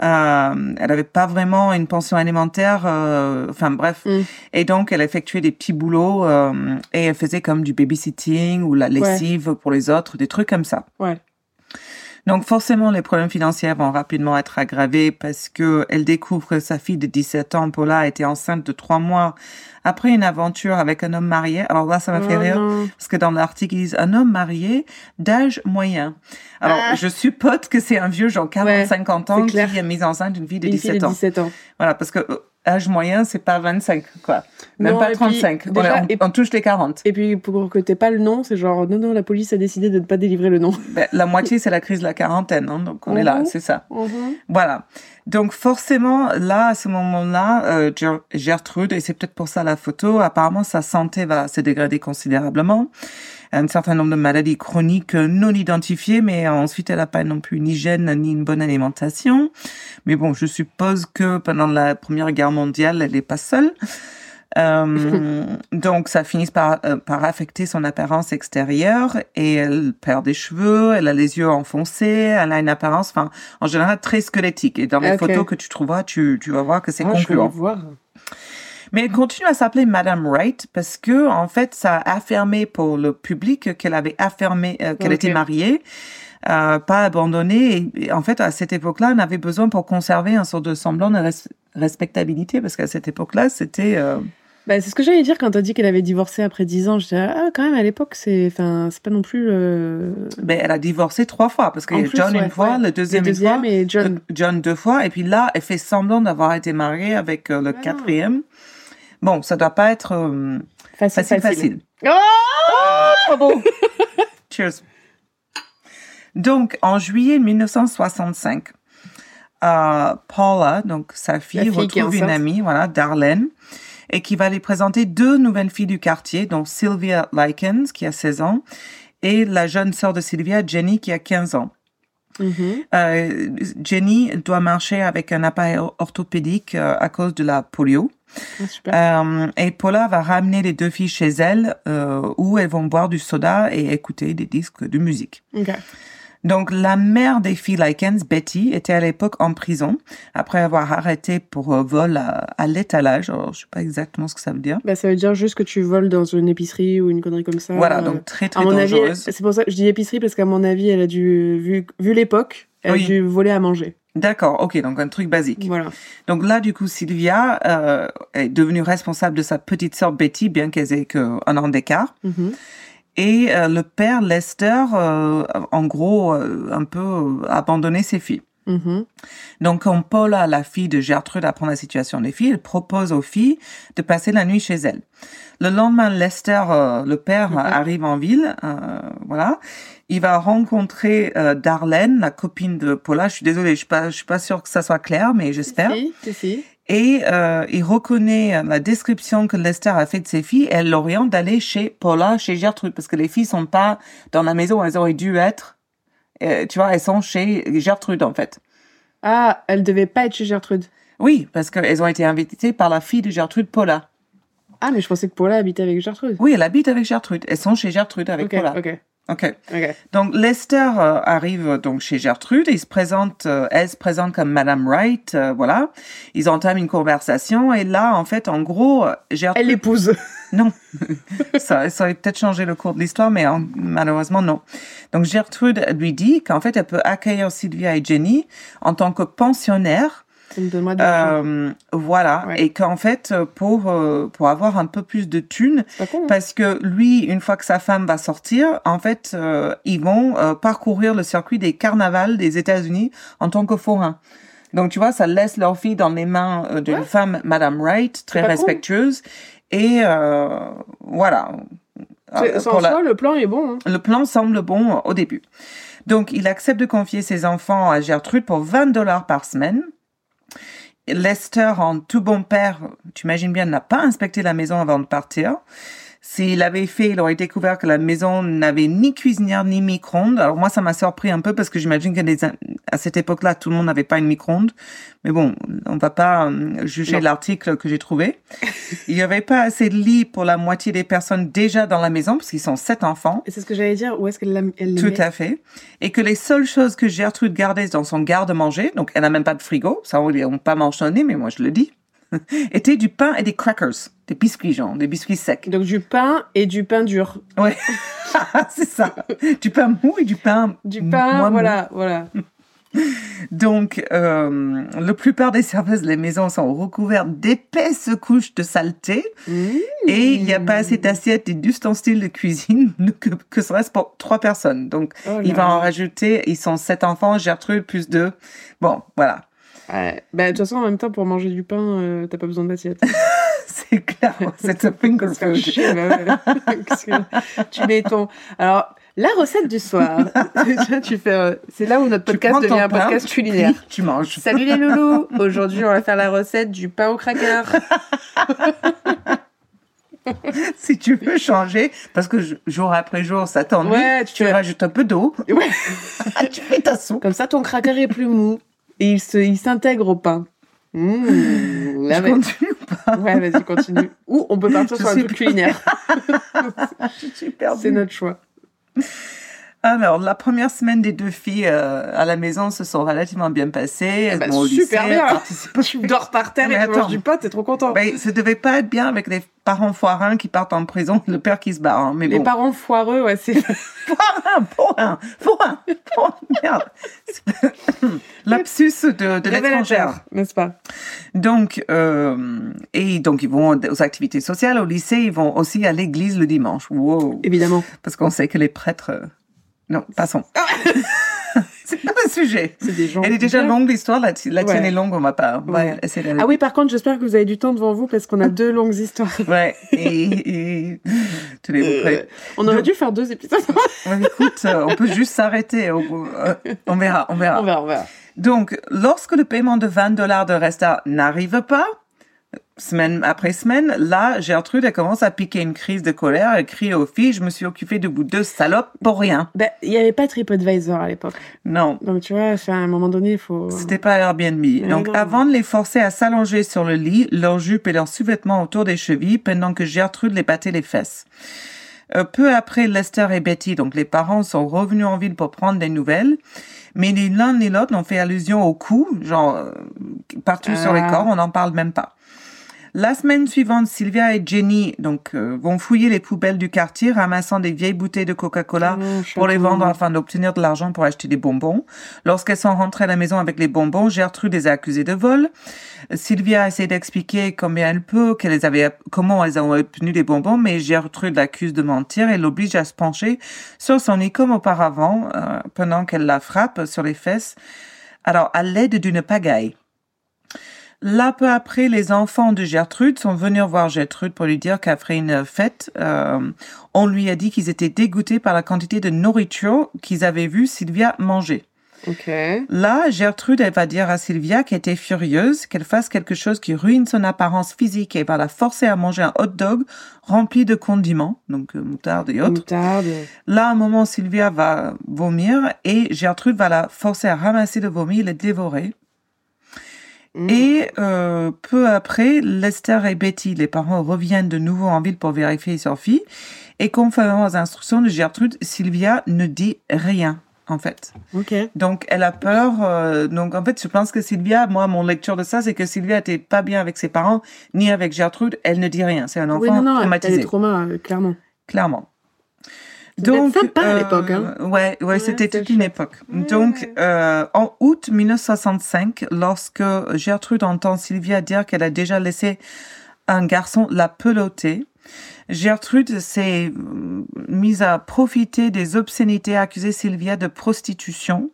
Euh, elle n'avait pas vraiment une pension alimentaire, euh, enfin bref. Mm. Et donc, elle effectuait des petits boulots euh, et elle faisait comme du babysitting ou la lessive pour les autres, des trucs comme ça. Ouais. Donc forcément, les problèmes financiers vont rapidement être aggravés parce que elle découvre que sa fille de 17 ans, Paula, était enceinte de trois mois après une aventure avec un homme marié. Alors là, ça m'a fait Oh rire non. parce que dans l'article, ils disent un homme marié d'âge moyen. Alors, Ah. je suppose que c'est un vieux, genre 40-50 ans, qui a mis enceinte une fille de Une 17 fille de ans. 17 ans. Voilà, parce que euh, âge moyen, c'est pas 25, quoi. Même Non, pas et puis, 35. On- déjà, on, et- on touche les 40. Et puis, pour que t'aies pas le nom, c'est genre, non, non, la police a décidé de ne pas délivrer le nom. Ben, la moitié, c'est la crise de la quarantaine, hein, donc on est là, Mhm. c'est ça. Voilà. Donc forcément, là, à ce moment-là, euh, Ger- Gertrude, et c'est peut-être pour ça la photo, apparemment sa santé va se dégrader considérablement. Un certain nombre de maladies chroniques non identifiées, mais ensuite elle n'a pas non plus une hygiène ni une bonne alimentation. Mais bon, je suppose que pendant la Première Guerre mondiale, elle n'est pas seule. Euh, donc ça finit par, euh, par affecter son apparence extérieure et elle perd des cheveux, elle a les yeux enfoncés, elle a une apparence, enfin, en général très squelettique. Et dans les Ok. photos que tu trouveras, tu, tu vas voir que c'est Ah, je vais concluant. voir. Mais elle continue à s'appeler Madame Wright parce que, en fait, ça a affirmé pour le public qu'elle avait affirmé euh, qu'elle était mariée, euh, pas abandonnée. Et, et en fait, à cette époque-là, on avait besoin pour conserver un sort de semblant de res- respectabilité parce qu'à cette époque-là, c'était... euh, Bah, c'est ce que j'allais dire quand t'as dit qu'elle avait divorcé après 10 ans. Je disais, ah, quand même, à l'époque, c'est, pas non plus, euh... ben, elle a divorcé trois fois parce a plus, John ouais, une fois, ouais. le deuxième, le une fois, deuxième et John. euh, John deux fois, et puis là, elle fait semblant d'avoir été mariée avec le Ah. quatrième. Bon, ça doit pas être euh, Facile, facile, facile. Oh. Cheers. Donc, en juillet 1965, euh, Paula, donc sa fille, retrouve une amie, voilà, Darlene, et qui va lui présenter deux nouvelles filles du quartier, donc Sylvia Likens, qui a 16 ans, et la jeune sœur de Sylvia, Jenny, qui a 15 ans. Mhm. Euh, Jenny doit marcher avec un appareil orthopédique euh, à cause de la polio. Ah, super. Euh, et Paula va ramener les deux filles chez elle, euh, où elles vont boire du soda et écouter des disques de musique. Donc, la mère des filles Likens, Betty, était à l'époque en prison après avoir arrêté pour euh, vol à, à l'étalage. Alors, je sais pas exactement ce que ça veut dire. Bah, ça veut dire juste que tu voles dans une épicerie ou une connerie comme ça. Voilà, euh, donc très à très mon avis, dangereuse. c'est pour ça que je dis épicerie parce qu'à mon avis, elle a dû, vu, vu l'époque, elle Oui. a dû voler à manger. D'accord, ok, donc un truc basique. Voilà. Donc là, du coup, Sylvia euh, est devenue responsable de sa petite sœur Betty, bien qu'elle ait qu'un an d'écart. Mhm. Et euh, le père Lester, euh, en gros, euh, un peu euh, abandonné ses filles. Mhm. Donc, quand Paula, la fille de Gertrude, apprend la situation des filles, elle propose aux filles de passer la nuit chez elle. Le lendemain, Lester, euh, le père, Mhm. arrive en ville. euh, voilà. Il va rencontrer euh, Darlene, la copine de Paula. Je suis désolée, je suis pas, je suis pas sûre que ça soit clair, mais j'espère. Si, si, si. Et euh, il reconnaît la description que Lester a faite de ses filles. Elle l'oriente d'aller chez Paula, chez Gertrude, parce que les filles sont pas dans la maison où elles auraient dû être. Euh, tu vois, elles sont chez Gertrude en fait. Ah, elle devait pas être chez Gertrude. Oui, parce qu'elles ont été invitées par la fille de Gertrude, Paula. Ah, mais je pensais que Paula habitait avec Gertrude. Oui, elle habite avec Gertrude. Elles sont chez Gertrude avec Paula. ok. Ok. Ok. Donc Lester euh, arrive donc chez Gertrude, il se présente, euh, elle se présente comme Madame Wright, euh, voilà. Ils entament une conversation et là, en fait, en gros, euh, Gertrude. Elle l'épouse. Non, ça, ça aurait peut-être changé le cours de l'histoire, mais en- malheureusement non. Donc Gertrude lui dit qu'en fait, elle peut accueillir Sylvia et Jenny en tant que pensionnaires. De. Euh, voilà, Ouais. et qu'en fait, euh, pour euh, pour avoir un peu plus de thunes, hein. parce que lui, une fois que sa femme va sortir, en fait, euh, ils vont euh, parcourir le circuit des carnavals des États-Unis en tant que forains. Donc, tu vois, ça laisse leur fille dans les mains d'une Ouais. femme, Madame Wright, très respectueuse. Et euh, voilà. Sans pour la- soi, le plan est bon. hein. le plan semble bon euh, au début. Donc, il accepte de confier ses enfants à Gertrude pour 20 dollars par semaine. Lester, en tout bon père, tu imagines bien, n'a pas inspecté la maison avant de partir. S'il avait fait, il aurait découvert que la maison n'avait ni cuisinière ni micro-ondes. Alors moi, ça m'a surpris un peu parce que j'imagine qu'à des- à cette époque-là, tout le monde n'avait pas une micro-ondes. Mais bon, on va pas euh, juger l'article que j'ai trouvé. Il n'y avait pas assez de lits pour la moitié des personnes déjà dans la maison parce qu'ils sont sept enfants. Et c'est ce que j'allais dire. Où est-ce qu'elle l'a- les Tout à fait. Et que les seules choses que Gertrude gardait dans son garde-manger, donc elle n'a même pas de frigo, ça on n'a pas mentionné, mais moi je le dis, étaient du pain et des crackers, des biscuits genre, des biscuits secs. Donc du pain et du pain dur. Ouais, c'est ça. Du pain mou et du pain Du pain, mou. voilà, voilà. Donc, euh, la plupart des services de la maison sont recouverts d'épaisses couches de saleté Mmh. et il n'y a pas assez d'assiettes et d'ustensiles de cuisine que, que ce reste pour trois personnes. Donc, Oh il va en rajouter, ils sont sept enfants, Gertrude plus deux. Bon, voilà. Ouais. Bah, de toute façon, en même temps, pour manger du pain, euh, t'as pas besoin d'assiette. C'est clair, c'est un finger food. chier, bah tu mets ton. Alors, la recette du soir. tu fais. euh, C'est là où notre Tu podcast devient un pain, podcast tu culinaire. plies, Tu manges. Salut les loulous Aujourd'hui, on va faire la recette du pain au cracker. Si tu veux changer, parce que jour après jour, ça t'ennuie, Ouais, tu tu fais- rajoutes un peu d'eau, Ouais. tu fais ta soupe. Comme ça, ton cracker est plus mou. Et il se- il s'intègre au pain. Mmh, Je continue ou pas? Ouais, vas-y, continue. Ou on peut partir Je sur un truc culinaire. C'est notre choix. Alors, la première semaine des deux filles euh, à la maison se sont relativement bien passées. Elles vont au super lycée, bien. participent- Tu dors par terre Mais et tu manges attends. du pain, t'es trop content. Ben, ça devait pas être bien avec les parents forains qui partent en prison, le père qui se barre. hein, Mais Les bon. parents foireux, ouais, c'est. Forain, forain, forain, forain, merde. Lapsus de, de l'étrangère. N'est-ce pas? Donc, euh, et donc ils vont aux activités sociales au lycée, ils vont aussi à l'église le dimanche. Wow. Évidemment. Parce qu'on sait que les prêtres. Euh, Non, passons. C'est pas le sujet. C'est des gens. Elle est déjà bien. longue l'histoire, la, la tienne est longue, on va pas. On Ouais. Ah oui, par contre, j'espère que vous avez du temps devant vous parce qu'on a deux longues histoires. Ouais. Et, et tenez-vous prêts. On aurait Donc- dû faire deux épisodes. Écoute, euh, on peut juste s'arrêter. bout. Euh, on verra, on verra. on verra, on verra. Donc, lorsque le paiement de 20 dollars de Resta n'arrive pas, semaine après semaine, là, Gertrude, elle commence à piquer une crise de colère. Elle crie aux filles, je me suis occupée de vous deux salopes pour rien. Ben, il n'y avait pas TripAdvisor à l'époque. Non. Donc, tu vois, à un moment donné, il faut. C'était pas Airbnb. Donc, non. avant de les forcer à s'allonger sur le lit, leurs jupes et leurs sous-vêtements autour des chevilles, pendant que Gertrude les battait les fesses. Euh, peu après, Lester et Betty, donc les parents, sont revenus en ville pour prendre des nouvelles. Mais ni l'un ni l'autre n'ont fait allusion au coup, genre euh, partout sur les Ah. corps, on n'en parle même pas. La semaine suivante, Sylvia et Jenny donc euh, vont fouiller les poubelles du quartier, ramassant des vieilles bouteilles de Coca-Cola Oh, pour les vendre afin d'obtenir de l'argent pour acheter des bonbons. Lorsqu'elles sont rentrées à la maison avec les bonbons, Gertrude les a accusées de vol. Sylvia essaie d'expliquer combien elle peut, qu'elles avaient, comment elles ont obtenu les bonbons, mais Gertrude l'accuse de mentir et l'oblige à se pencher sur son nez comme auparavant, euh, pendant qu'elle la frappe sur les fesses. Alors, à l'aide d'une pagaille. Là, peu après, les enfants de Gertrude sont venus voir Gertrude pour lui dire qu'après une fête, euh, on lui a dit qu'ils étaient dégoûtés par la quantité de nourriture qu'ils avaient vu Sylvia manger. Ok. Là, Gertrude, elle va dire à Sylvia qu'elle était furieuse, qu'elle fasse quelque chose qui ruine son apparence physique et va la forcer à manger un hot dog rempli de condiments, donc euh, moutarde et autres. Moutarde. Là, à un moment, Sylvia va vomir et Gertrude va la forcer à ramasser le vomi et le dévorer. Mm. Et euh, peu après, Lester et Betty, les parents, reviennent de nouveau en ville pour vérifier leur fille. Et conformément aux instructions de Gertrude, Sylvia ne dit rien, en fait. Ok. Donc, elle a peur. euh, donc, en fait, je pense que Sylvia, moi, mon lecture de ça, c'est que Sylvia était pas bien avec ses parents, ni avec Gertrude. Elle ne dit rien. C'est un enfant Oui, non, non, elle traumatisé, est trauma, euh, clairement. clairement. Être sympa à l'époque, hein. Ouais, ouais, c'était c'était toute une époque. Ouais. Donc, euh, en août 1965, lorsque Gertrude entend Sylvia dire qu'elle a déjà laissé un garçon la peloter, Gertrude s'est euh, mise à profiter des obscénités, accusées Sylvia de prostitution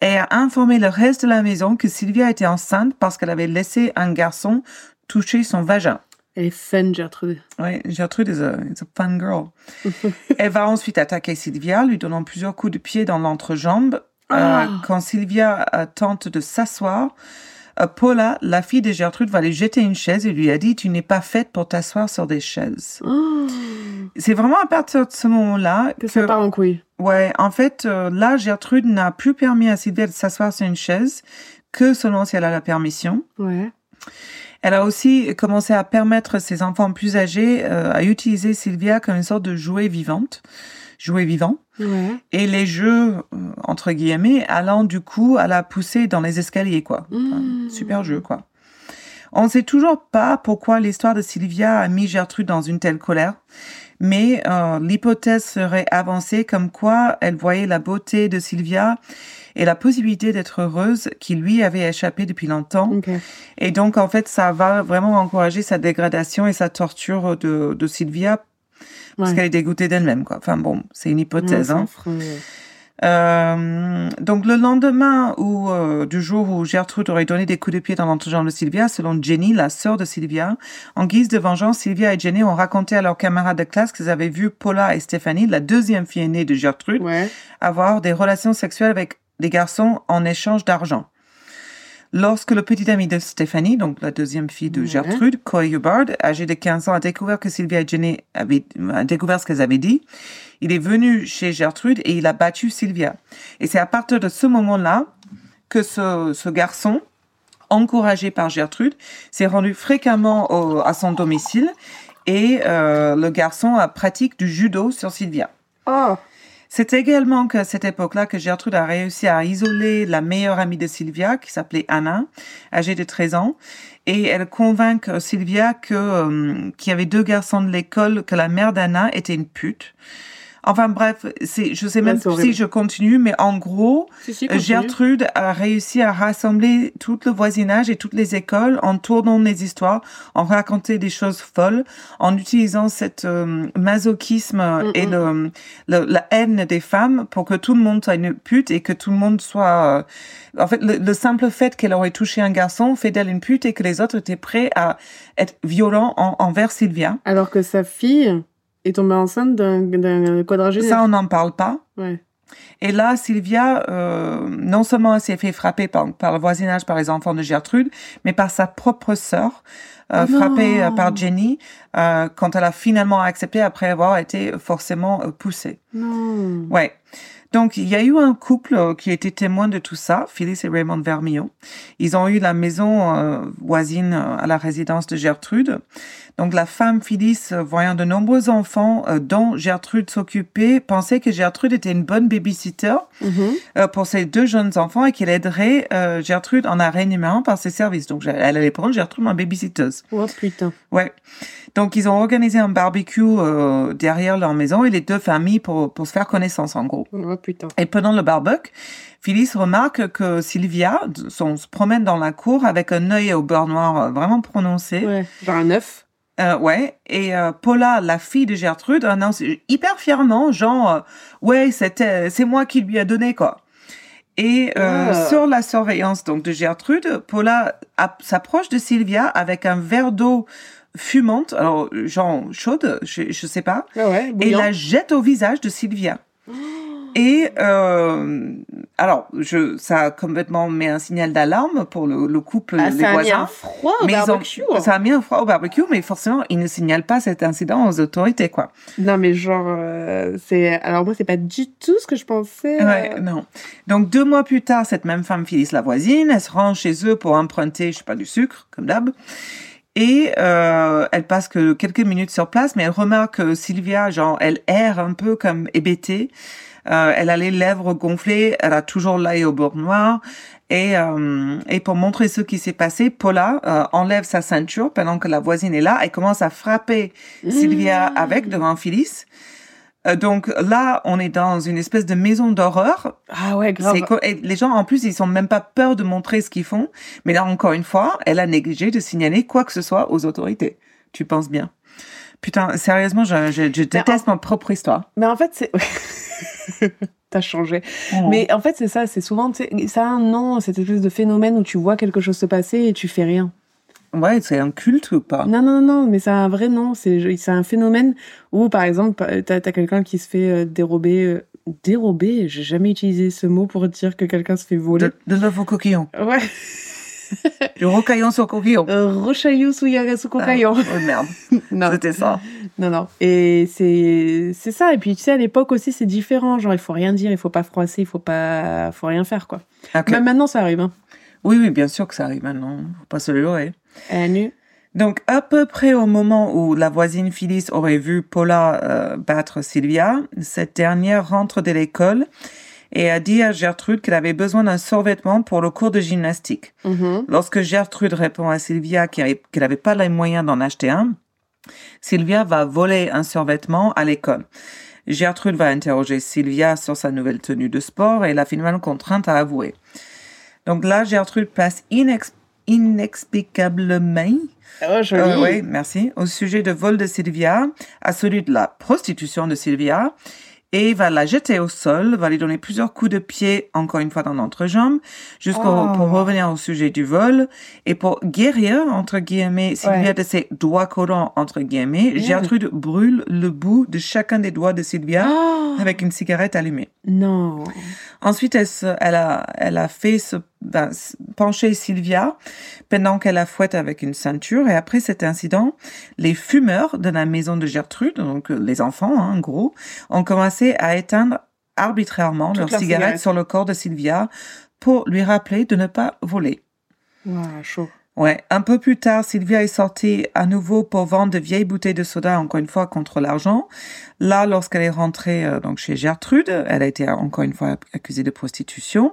et a informé le reste de la maison que Sylvia était enceinte parce qu'elle avait laissé un garçon toucher son vagin. Elle est fun, Gertrude. Oui, Gertrude is a, is a fun girl. Elle va ensuite attaquer Sylvia, lui donnant plusieurs coups de pied dans l'entrejambe. Ah. Euh, quand Sylvia euh, tente de s'asseoir, euh, Paula, la fille de Gertrude, va lui jeter une chaise et lui a dit Tu n'es pas faite pour t'asseoir sur des chaises. Oh, C'est vraiment à partir de ce moment-là que ça part en couille. Ouais, en fait, là, Gertrude n'a plus permis à Sylvia de s'asseoir sur une chaise que seulement si elle a la permission. Ouais. Elle a aussi commencé à permettre ses enfants plus âgés euh, à utiliser Sylvia comme une sorte de jouet vivante, jouet vivant. Ouais. Et les jeux, euh, entre guillemets, allant du coup à la pousser dans les escaliers, quoi. Mmh. Super jeu, quoi. On ne sait toujours pas pourquoi l'histoire de Sylvia a mis Gertrude dans une telle colère, mais euh, l'hypothèse serait avancée comme quoi elle voyait la beauté de Sylvia et la possibilité d'être heureuse qui lui avait échappé depuis longtemps. Ok. Et donc, en fait, ça va vraiment encourager sa dégradation et sa torture de, de Sylvia parce Ouais. qu'elle est dégoûtée d'elle-même, quoi. Enfin bon, c'est une hypothèse, Ouais, hein. Euh, donc le lendemain où, euh, du jour où Gertrude aurait donné des coups de pied dans l'entrejambe de Sylvia, selon Jenny, la sœur de Sylvia, en guise de vengeance, Sylvia et Jenny ont raconté à leurs camarades de classe qu'ils avaient vu Paula et Stéphanie, la deuxième fille aînée de Gertrude, Ouais. avoir des relations sexuelles avec des garçons en échange d'argent. Lorsque le petit ami de Stéphanie, donc la deuxième fille de. Gertrude, Coy Hubbard, âgé de 15 ans, a découvert que Sylvia et Jenny avaient a découvert ce qu'elles avaient dit, il est venu chez Gertrude et il a battu Sylvia. Et c'est à partir de ce moment-là que ce, ce garçon, encouragé par Gertrude, s'est rendu fréquemment au- à son domicile et euh, le garçon a pratique du judo sur Sylvia. Oh. C'est également qu'à cette époque-là que Gertrude a réussi à isoler la meilleure amie de Sylvia, qui s'appelait Anna, âgée de 13 ans, et elle convainc euh, Sylvia que euh, qu'il y avait deux garçons de l'école, que la mère d'Anna était une pute. Enfin bref, c'est, je sais même si je continue, mais en gros, Si, si, continue. Gertrude a réussi à rassembler tout le voisinage et toutes les écoles en tournant les histoires, en racontant des choses folles, en utilisant cet euh, masochisme euh, et le, le- la haine des femmes pour que tout le monde soit une pute et que tout le monde soit... euh, en fait, le, le simple fait qu'elle aurait touché un garçon fait d'elle une pute et que les autres étaient prêts à être violents en- envers Sylvia. Alors que sa fille est tombée enceinte d'un quadragénaire. Ça, on n'en parle pas. Ouais. Et là, Sylvia, euh, non seulement elle s'est fait frapper par, par le voisinage, par les enfants de Gertrude, mais par sa propre sœur, euh, Oh frappée euh, par Jenny, quand elle a finalement accepté après avoir été forcément poussée. Non. Ouais. Donc, il y a eu un couple qui était témoin de tout ça, Phyllis et Raymond Vermillon. Ils ont eu la maison voisine à la résidence de Gertrude. Donc, la femme Phyllis, euh, voyant de nombreux enfants euh, dont Gertrude s'occupait, pensait que Gertrude était une bonne babysitter euh, pour ses deux jeunes enfants et qu'elle aiderait euh, Gertrude en un par ses services. Donc, elle allait prendre Gertrude en babysitteuse. Oh putain. Ouais. Donc, ils ont organisé un barbecue derrière leur maison et les deux familles pour, pour se faire connaissance, en gros. Oh putain. Et pendant le barbecue, Phyllis remarque que Sylvia son- se promène dans la cour avec un œil au beurre noir vraiment prononcé. Ouais. Genre un œuf. Euh, ouais. Et euh, Paula, la fille de Gertrude, annonce hyper fièrement, genre, euh, ouais, c'était, c'est moi qui lui a donné quoi. Et euh, Ah. sur la surveillance donc de Gertrude, Paula s'approche de Sylvia avec un verre d'eau fumante, alors genre chaude, je, je sais pas, Ah ouais. et la jette au visage de Sylvia. Et euh, alors, je, ça a complètement mis un signal d'alarme pour le, le couple, Ah, les ça a mis un froid au Mais ils ont- barbecue. hein. ça a mis un froid au barbecue, mais forcément, ils ne signalent pas cet incident aux autorités, quoi. Non mais genre euh, c'est alors moi c'est pas du tout ce que je pensais. Ouais, euh, non. Donc, deux mois plus tard, cette même femme Phyllis, la voisine, elle se rend chez eux pour emprunter, je sais pas, du sucre, comme d'hab. Et euh, elle passe que quelques minutes sur place, mais elle remarque que Sylvia, genre, elle erre un peu comme hébétée. Euh, elle a les lèvres gonflées, elle a toujours l'œil au bord noir. Et, euh, et pour montrer ce qui s'est passé, Paula euh, enlève sa ceinture pendant que la voisine est là et commence à frapper Sylvia avec devant Phyllis. Euh, donc là, on est dans une espèce de maison d'horreur. Ah ouais, grave. Et les gens, en plus, ils sont même pas peur de montrer ce qu'ils font. Mais là, encore une fois, elle a négligé de signaler quoi que ce soit aux autorités. Tu penses bien? Putain, sérieusement, je, je, je déteste ma propre histoire. Mais en fait, c'est. T'as changé. Oh. Mais en fait, c'est ça, c'est souvent, ça a un nom, cette espèce de phénomène où tu vois quelque chose se passer et tu fais rien. Ouais, c'est un culte ou pas? Non, non, non, mais a un vrai nom. C'est c'est un phénomène où, par exemple, t'as as, quelqu'un qui se fait euh, dérober. euh, dérober? J'ai jamais utilisé ce mot pour dire que quelqu'un se fait voler. De, de l'œuf au coquillon. Ouais. Du rocaillon sur coquillon. Euh, Rochaillou sous Yagasu Kokayon. Ah, oh merde, Non, c'était ça. non, non. Et c'est c'est ça. Et puis, tu sais, à l'époque aussi, c'est différent. Genre, il faut rien dire, il faut pas froisser, il faut pas, faut rien faire, quoi. Ok. Même maintenant, ça arrive, hein. Oui, oui, bien sûr que ça arrive maintenant. Faut pas se leurrer. À nu. Donc, à peu près au moment où la voisine Phyllis aurait vu Paula euh, battre Sylvia, cette dernière rentre de l'école et a dit à Gertrude qu'elle avait besoin d'un survêtement pour le cours de gymnastique. Mhm. Lorsque Gertrude répond à Sylvia qu'elle n'avait pas les moyens d'en acheter un, Sylvia va voler un survêtement à l'école. Gertrude va interroger Sylvia sur sa nouvelle tenue de sport et la finalement contrainte à avouer. Donc là, Gertrude passe inex- inexplicablement Oh, joli. euh, oui, merci. Au sujet de vol de Sylvia, à celui de la prostitution de Sylvia, et va la jeter au sol, va lui donner plusieurs coups de pied, encore une fois dans l'entrejambe, jusqu'au Oh. pour revenir au sujet du vol, et pour guérir, entre guillemets, Sylvia Ouais. de ses doigts collants, entre guillemets, Merde. Gertrude brûle le bout de chacun des doigts de Sylvia Oh, avec une cigarette allumée. non. Ensuite, elle, se, elle, a, elle a fait se, ben, pencher Sylvia pendant qu'elle la fouette avec une ceinture. Et après cet incident, les fumeurs de la maison de Gertrude, donc euh, les enfants, hein, en gros, ont commencé à éteindre arbitrairement leurs leur cigarettes cigarette. sur le corps de Sylvia pour lui rappeler de ne pas voler. Chaud. Ouais, un peu plus tard, Sylvia est sortie à nouveau pour vendre de vieilles bouteilles de soda, encore une fois, contre l'argent. Là, lorsqu'elle est rentrée euh, donc chez Gertrude, elle a été encore une fois accusée de prostitution.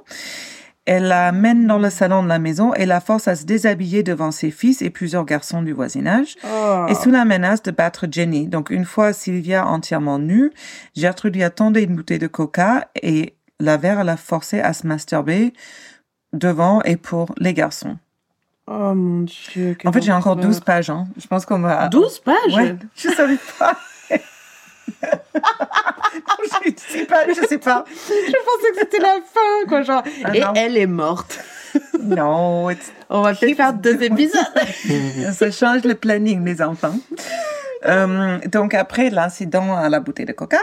Elle la mène dans le salon de la maison et la force à se déshabiller devant ses fils et plusieurs garçons du voisinage. Oh. Et sous la menace de battre Jenny. Donc, une fois Sylvia entièrement nue, Gertrude lui a tendu une bouteille de coca et la verre l'a forcée à se masturber devant et pour les garçons. Oh mon dieu. En fait, j'ai encore horreur. 12 pages. Hein. Je pense qu'on va... 12 pages? Ouais, je savais pas. je sais pas, je sais pas. Je pensais que c'était la fin, quoi. Genre, Ah et non. elle est morte. Non, it's- On va peut-être faire deux épisodes. ça change le planning, les enfants. Euh, donc après l'incident à la bouteille de coca,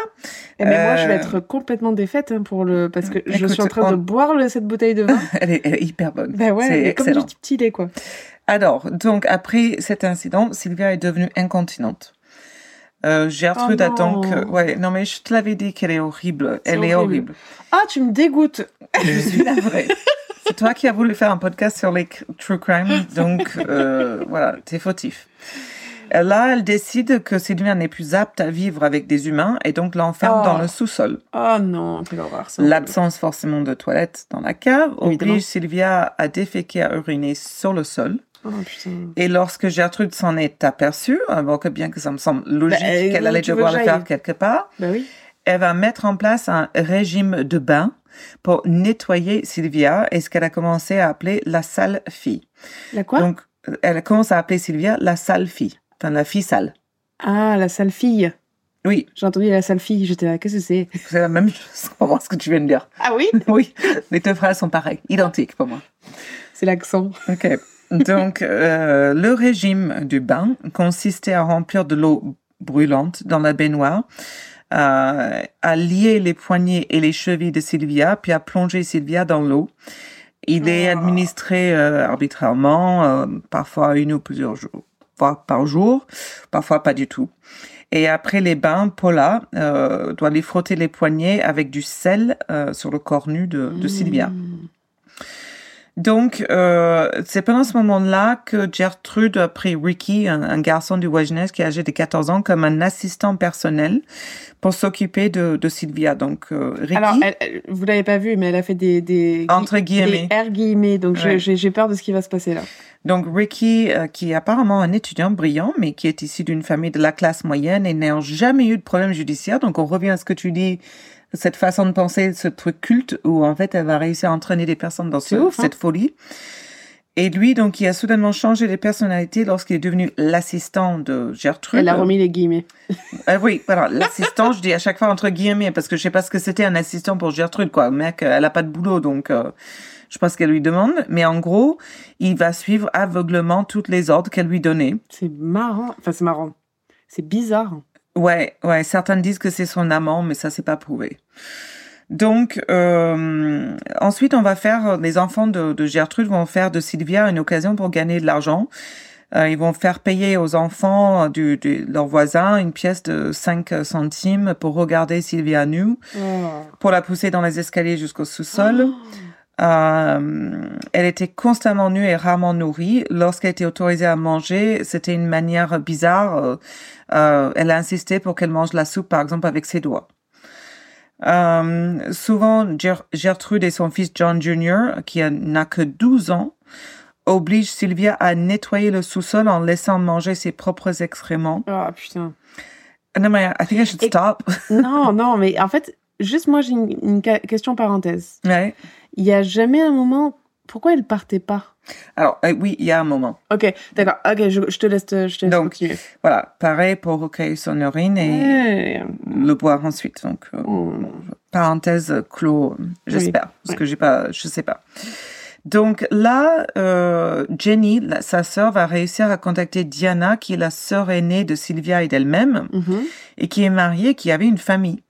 Eh, mais moi, je vais Euh, être complètement défaite hein, pour le parce que je suis en train on- de boire le- cette bouteille de vin. elle est, elle est hyper bonne. ben ouais, C'est comme du petit lait, quoi. Alors, donc après cet incident, Sylvia est devenue incontinente. Euh, Gertrude Oh a donc, non. euh, ouais, non mais je te l'avais dit qu'elle est horrible. Elle est horrible. Ah, tu me dégoûtes. Je suis navrée. C'est toi qui as voulu faire un podcast sur les true crime, donc euh, voilà, t'es fautif. Euh, Là, elle décide que Sylvia n'est plus apte à vivre avec des humains et donc l'enferme Oh. dans le sous-sol. Oh non, quelle horreur. ça. L'absence forcément de toilettes dans la cave oblige Sylvia à déféquer, à uriner sur le sol. Oh. Et lorsque Gertrude s'en est aperçue, alors que bien que ça me semble logique Bah, euh, qu'elle allait devoir le faire quelque part, Bah oui. elle va mettre en place un régime de bain pour nettoyer Sylvia et ce qu'elle a commencé à appeler la sale fille. La quoi? Donc, elle commence à appeler Sylvia la sale fille, enfin la fille sale. Ah, la sale fille. Oui, J'ai entendu la sale fille. J'étais là, qu'est-ce que c'est? C'est la même chose pour moi ce que tu viens de dire. Ah oui? Oui, les deux phrases sont pareilles, identiques pour moi. C'est l'accent. Ok. Donc, euh, le régime du bain consistait à remplir de l'eau brûlante dans la baignoire, euh, à lier les poignets et les chevilles de Sylvia, puis à plonger Sylvia dans l'eau. Il est Oh. administré euh, arbitrairement, euh, parfois une ou plusieurs jours, fois par jour, parfois pas du tout. Et après les bains, Paula euh, doit lui frotter les poignets avec du sel euh, sur le corps nu de, de Sylvia. Mmh. Donc, euh, c'est pendant ce moment-là que Gertrude a pris Ricky, un, un garçon du voisinage qui est âgé de 14 ans, comme un assistant personnel pour s'occuper de, de Sylvia. Donc, euh, Ricky, Alors, elle, elle- vous l'avez pas vu, mais elle a fait des, des entre guillemets. des R guillemets, donc Ouais. j'ai j'ai peur de ce qui va se passer là. Donc Ricky, euh, qui est apparemment un étudiant brillant, mais qui est issu d'une famille de la classe moyenne et n'a jamais eu de problème judiciaire. Donc on revient à ce que tu dis, cette façon de penser, ce truc culte où en fait elle va réussir à entraîner des personnes dans ce- hein. cette folie. Et lui, donc, il a soudainement changé de personnalité lorsqu'il est devenu l'assistant de Gertrude. Elle a remis les guillemets. Euh, oui, voilà, l'assistant, je dis à chaque fois entre guillemets, parce que je sais pas ce que c'était un assistant pour Gertrude, quoi. Mec, elle a pas de boulot, donc euh, je ce qu'elle lui demande. Mais en gros, il va suivre aveuglement toutes les ordres qu'elle lui donnait. C'est marrant. Enfin, c'est marrant. C'est bizarre. Ouais, ouais, certains disent que c'est son amant, mais ça, c'est pas prouvé. Donc, euh, ensuite, on va faire, les enfants de, de Gertrude vont faire de Sylvia une occasion pour gagner de l'argent. Euh, ils vont faire payer aux enfants du, du, leurs voisins une pièce de 5 centimes pour regarder Sylvia nue, pour la pousser dans les escaliers jusqu'au sous-sol. Euh, elle était constamment nue et rarement nourrie. Lorsqu'elle était autorisée à manger, c'était une manière bizarre. Euh, elle a insisté pour qu'elle mange la soupe, par exemple, avec ses doigts. Euh, souvent, Ger- Gertrude et son fils John Jr., qui n'a que 12 ans, obligent Sylvia à nettoyer le sous-sol en laissant manger ses propres excréments. Ah putain. Non, mais I think I should Et- stop. non, non, mais en fait, juste moi j'ai une, une question parenthèse. Ouais. Il y a jamais un moment. Pourquoi elle partait pas? Alors, euh, oui, il y a un moment. Ok, d'accord. Ok, je, je te laisse, je te laisse Donc, continuer. Voilà, pareil pour recueillir son urine et le boire ensuite. Donc, euh, Mm. parenthèse clos, j'espère, parce oui. que j'ai pas, je sais pas. Donc là, euh, Jenny, sa sœur, va réussir à contacter Diana, qui est la sœur aînée de Sylvia et d'elle-même, Mhm. et qui est mariée, qui avait une famille.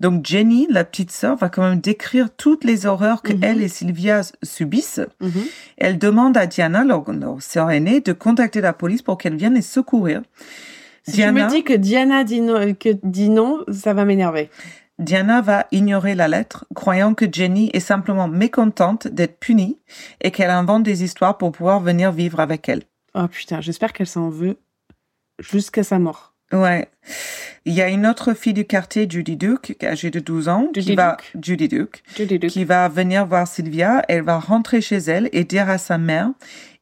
Donc Jenny, la petite sœur, va quand même décrire toutes les horreurs que Mhm. elle et Sylvia subissent. Mhm. Elle demande à Diana, leur, leur sœur aînée, de contacter la police pour qu'elle vienne les secourir. Si tu me dis que Diana dit non, que dit non ça va m'énerver. Diana va ignorer la lettre, croyant que Jenny est simplement mécontente d'être punie et qu'elle invente des histoires pour pouvoir venir vivre avec elle. Oh putain, j'espère qu'elle s'en veut jusqu'à sa mort. Ouais. Il y a une autre fille du quartier, Judy Duke, âgée de 12 ans, qui va. Judy Duke, Judy Duke. qui va venir voir Sylvia. Elle va rentrer chez elle et dire à sa mère,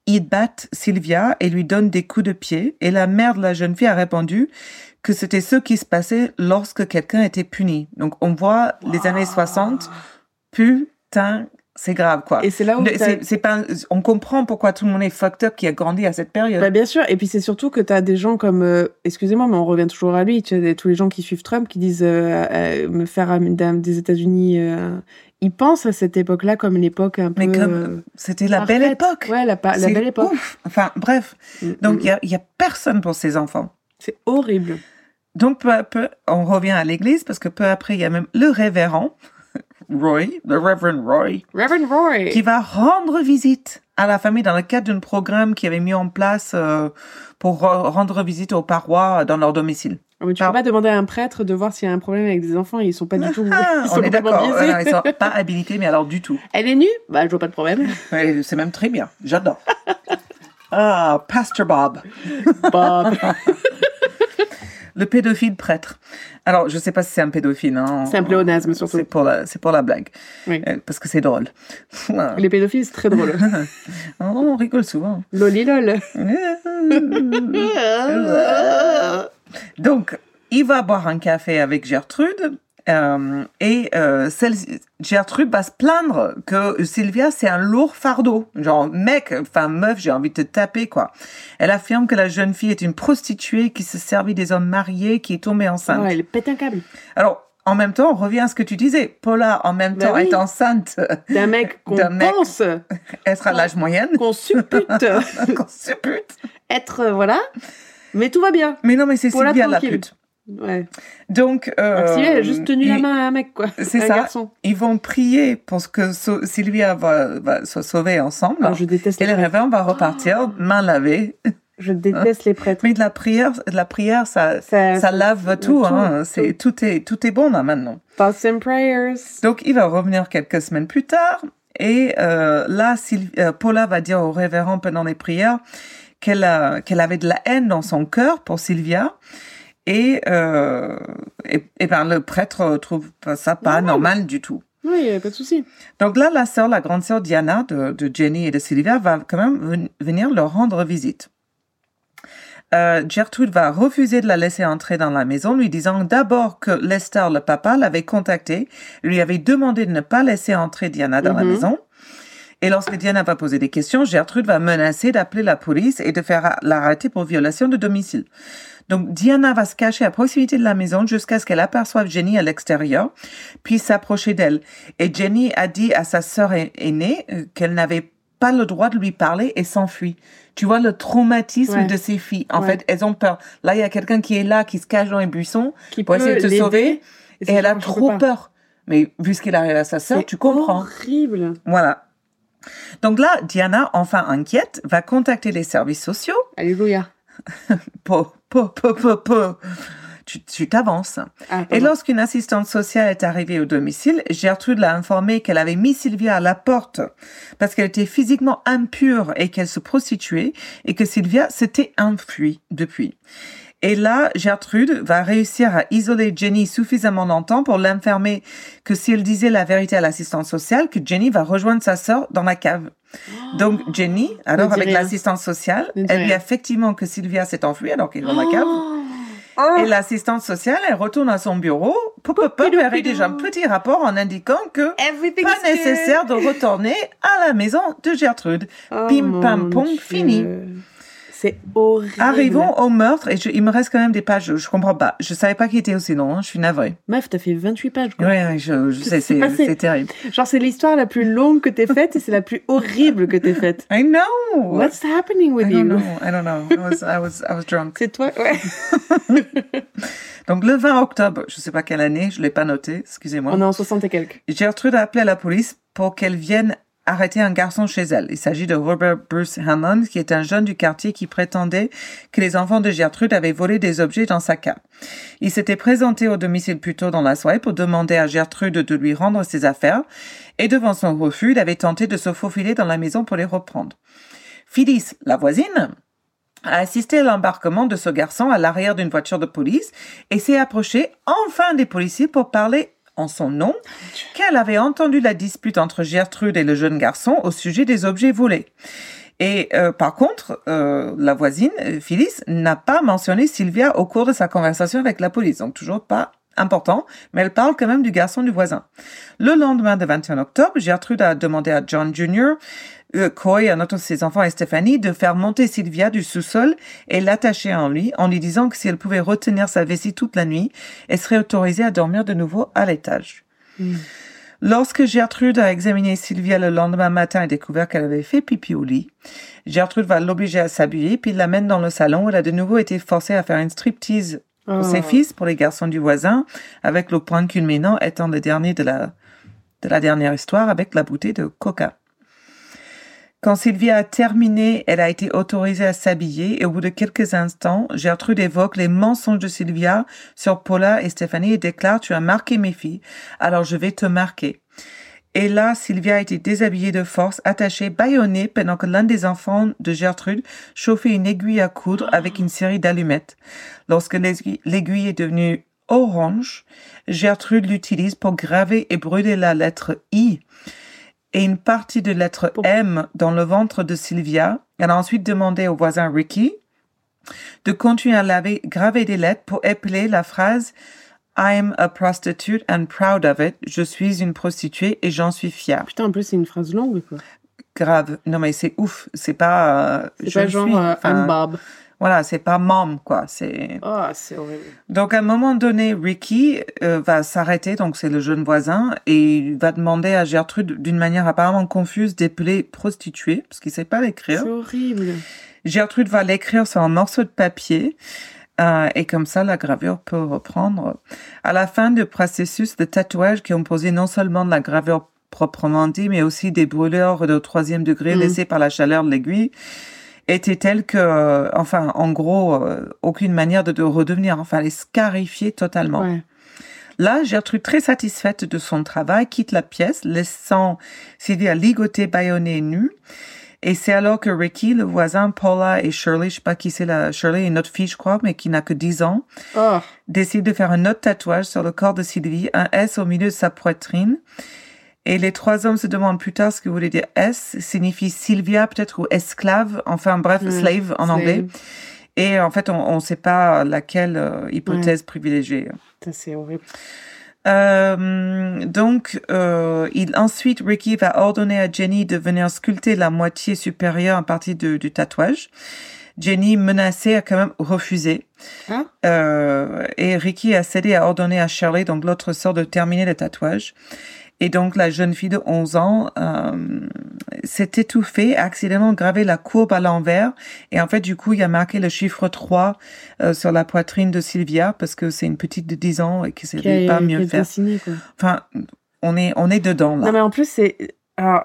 ils battent Sylvia et lui donnent des coups de pied. Et la mère de la jeune fille a répondu que c'était ce qui se passait lorsque quelqu'un était puni. Donc, on voit les années 60. Putain, c'est grave, quoi. Et c'est là où t'as- c'est, pas, on comprend pourquoi tout le monde est fucked up qui a grandi à cette période. Bah, bien sûr, et puis c'est surtout que tu as des gens comme, euh, excusez-moi, mais on revient toujours à lui, tu as des- tous les gens qui suivent Trump qui disent euh, euh, me faire des États-Unis. euh, ils pensent à cette époque-là comme l'époque un peu. Mais comme euh, c'était la belle époque. Ouais, la, belle époque. ouf. Enfin, bref. Mm, Donc, mm. il y a, y a personne pour ces enfants. C'est horrible. Donc, peu à peu, on revient à l'église parce que peu après, il y a même le révérend, Roy, le Reverend Roy, Reverend Roy. qui va rendre visite à la famille dans le cadre d'un programme qui avait mis en place euh, pour re- rendre visite aux parois dans leur domicile. Ah, mais tu Par- peux pas demander à un prêtre de voir s'il y a un problème avec des enfants, ils sont pas du tout. Ah, ils sont on est d'accord. Euh, Ils sont pas habilités, mais alors du tout. Elle est nue? Bah, je vois pas de problème. Ouais, c'est même très bien. J'adore. Ah, Pastor Bob. Bob. Le pédophile prêtre. Alors, je sais pas si c'est un pédophile. Hein. C'est un pléonasme, surtout. C'est pour la, c'est pour la blague. Oui. Euh, Parce que c'est drôle. Les pédophiles, c'est très drôle. on rigole souvent. Loli lol. Donc, il va boire un café avec Gertrude. Euh, et euh, celle, Gertrude va se plaindre que Sylvia c'est un lourd fardeau. Genre mec enfin meuf j'ai envie de te taper quoi. Elle affirme que la jeune fille est une prostituée qui se servit des hommes mariés qui est tombée enceinte. Ouais, elle pète un câble. alors en même temps on revient à ce que tu disais. Paula en même Bah temps oui. est enceinte. D'un mec qu'on pense, être à l'âge moyenne. qu'on suppute. Qu'on suppute. Être, euh, voilà. Mais tout va bien. mais non mais c'est Sylvia la pute Ouais. donc euh, elle a juste tenu la il- main à un mec, quoi. C'est ça. garçon. Ils vont prier pour que So- Sylvia va, va soit sauvée ensemble. Je déteste et les le révérend va repartir, main lavée. Je déteste les prêtres. Mais de la prière, de la prière, ça, Ça, ça lave tout. tout, hein. C'est tout est tout est bon là maintenant. Thoughts and prayers. Donc il va revenir quelques semaines plus tard Et euh, là, euh, Paula va dire au révérend pendant les prières qu'elle qu'elle avait de la haine dans son cœur pour Sylvia. Et, euh, et, et ben, le prêtre trouve ça pas normal du tout. Oui, il y avait pas de souci. Donc là, la sœur, la grande sœur Diana de, de Jenny et de Sylvia va quand même ven- venir leur rendre visite. Euh, Gertrude va refuser de la laisser entrer dans la maison, lui disant d'abord que Lester, le papa, l'avait contacté, lui avait demandé de ne pas laisser entrer Diana dans la Mhm. maison. Et lorsque Diana va poser des questions, Gertrude va menacer d'appeler la police et de faire l'arrêter pour violation de domicile. Donc Diana va se cacher à proximité de la maison jusqu'à ce qu'elle aperçoive Jenny à l'extérieur, puis s'approcher d'elle. Et Jenny a dit à sa sœur aînée euh, qu'elle n'avait pas le droit de lui parler et s'enfuit. Tu vois le traumatisme Ouais. de ces filles. En Ouais. fait, elles ont peur. Là, il y a quelqu'un qui est là, qui se cache dans les buissons Qui pour essayer de te sauver, et elle a trop peur. Mais vu ce qu'il arrive à sa sœur, tu comprends. horrible. Voilà. Donc là, Diana, enfin inquiète, va contacter les services sociaux Alléluia. Po, Tu t'avances. Ah, Et lorsqu'une assistante sociale est arrivée au domicile, Gertrude l'a informée qu'elle avait mis Sylvia à la porte parce qu'elle était physiquement impure et qu'elle se prostituait et que Sylvia s'était enfuie depuis. Et là, Gertrude va réussir à isoler Jenny suffisamment longtemps pour l'informer que si elle disait la vérité à l'assistante sociale, que Jenny va rejoindre sa sœur dans la cave. Donc Jenny, alors avec l'assistante sociale, elle dit effectivement que Sylvia s'est enfuie alors qu'elle est dans la cave. Oh. Et l'assistante sociale, elle retourne à son bureau, pop, elle rédige un petit rapport en indiquant que Everything's pas nécessaire de retourner à la maison de Gertrude. Oh, Pim, pam, pom, Dieu. C'est horrible. Arrivons au meurtre et je- il me reste quand même des pages, je, comprends pas. Je savais pas qu'il était aussi long, hein, je suis navrée. Meuf, t'as fait 28 pages. Quoi. Ouais, je, je sais, c'est terrible. Genre, c'est l'histoire la plus longue que t'aies faite et c'est la plus horrible que t'aies faite. I know. What's happening with I don't you? know. I don't know. I was, I was, I was drunk. C'est toi? Ouais. Donc le 20 octobre, je sais pas quelle année, je l'ai pas noté, excusez-moi. On est en 60 et quelques. Gertrude a appelé la police pour qu'elle vienne arrêter un garçon chez elle. Il s'agit de Robert Bruce Hammond, qui est un jeune du quartier qui prétendait que les enfants de Gertrude avaient volé des objets dans sa cave. Il s'était présenté au domicile plus tôt dans la soirée pour demander à Gertrude de lui rendre ses affaires, et devant son refus, il avait tenté de se faufiler dans la maison pour les reprendre. Phyllis, la voisine, a assisté à l'embarquement de ce garçon à l'arrière d'une voiture de police et s'est approchée enfin des policiers pour parler en son nom qu'elle avait entendu la dispute entre Gertrude et le jeune garçon au sujet des objets volés. Et euh, par contre, euh, la voisine, Phyllis, n'a pas mentionné Sylvia au cours de sa conversation avec la police, donc toujours pas important, mais elle parle quand même du garçon du voisin. Le lendemain de 21 octobre, Gertrude a demandé à John Jr., Coy, un autre de ses enfants et Stéphanie, de faire monter Sylvia du sous-sol et l'attacher en lui, en lui disant que si elle pouvait retenir sa vessie toute la nuit, elle serait autorisée à dormir de nouveau à l'étage. Mm. Lorsque Gertrude a examiné Sylvia le lendemain matin et découvert qu'elle avait fait pipi au lit, Gertrude va l'obliger à s'habiller puis l'amène dans le salon où elle a de nouveau été forcée à faire une striptease pour Oh. ses fils, pour les garçons du voisin, avec le point culminant étant le dernier de la, de la dernière histoire avec la bouteille de coca. Quand Sylvia a terminé, elle a été autorisée à s'habiller et au bout de quelques instants, Gertrude évoque les mensonges de Sylvia sur Paula et Stéphanie et déclare Tu as marqué mes filles, alors je vais te marquer. Et là, Sylvia a été déshabillée de force, attachée, bâillonnée pendant que l'un des enfants de Gertrude chauffait une aiguille à coudre avec une série d'allumettes. Lorsque l'aiguille l'aiguille est devenue orange, Gertrude l'utilise pour graver et brûler la lettre I et une partie de lettre M dans le ventre de Sylvia. Elle a ensuite demandé au voisin Ricky de continuer à laver, graver des lettres pour épeler la phrase I'm a prostitute and proud of it. Je suis une prostituée et j'en suis fière. Putain, en plus, c'est une phrase longue, quoi. Grave. Non, mais c'est ouf. C'est pas. euh, C'est je pas genre suis, euh, I'm Bob. Voilà, c'est pas mom, quoi. C'est. Oh, c'est horrible. Donc, à un moment donné, Ricky euh, va s'arrêter, donc c'est le jeune voisin, et il va demander à Gertrude, d'une manière apparemment confuse, d'épeler prostituée, parce qu'il sait pas l'écrire. C'est horrible. Gertrude va l'écrire sur un morceau de papier, euh, et comme ça, la gravure peut reprendre. À la fin du processus, de tatouage qui ont posé non seulement de la gravure proprement dit, mais aussi des brûlures de troisième degré Mm. laissées par la chaleur de l'aiguille, était telle que, euh, enfin, en gros, euh, aucune manière de, de redevenir, enfin, elle est scarifiée totalement. Ouais. Là, Gertrude, très satisfaite de son travail, quitte la pièce, laissant Sylvia ligoter, bâillonnée et nue. Et c'est alors que Ricky, le voisin, Paula et Shirley, je sais pas qui c'est la, Shirley une autre fille, je crois, mais qui n'a que 10 ans, Oh, décide de faire un autre tatouage sur le corps de Sylvie, un S au milieu de sa poitrine. Et les trois hommes se demandent plus tard ce que voulait dire S, signifie Sylvia peut-être ou esclave, enfin bref, Ouais, slave en slave. anglais. Et en fait, on ne sait pas laquelle euh, hypothèse privilégier. ça, c'est horrible. Euh, donc, euh, il, ensuite, Ricky va ordonner à Jenny de venir sculpter la moitié supérieure à partir de- du tatouage. Jenny, menacée, a quand même refusé. Ah. Euh, et Ricky a cédé à ordonner à Shirley, donc l'autre sœur, de terminer le tatouage. Et donc, la jeune fille de 11 ans euh, s'est étouffée, a accidentellement gravé la courbe à l'envers. Et en fait, du coup, il a marqué le chiffre 3 euh, sur la poitrine de Sylvia, parce que c'est une petite de 10 ans et que Qui savait a- pas mieux faire. dessiné, quoi. Enfin, on est, on est dedans, là. Non, mais en plus, c'est. Alors,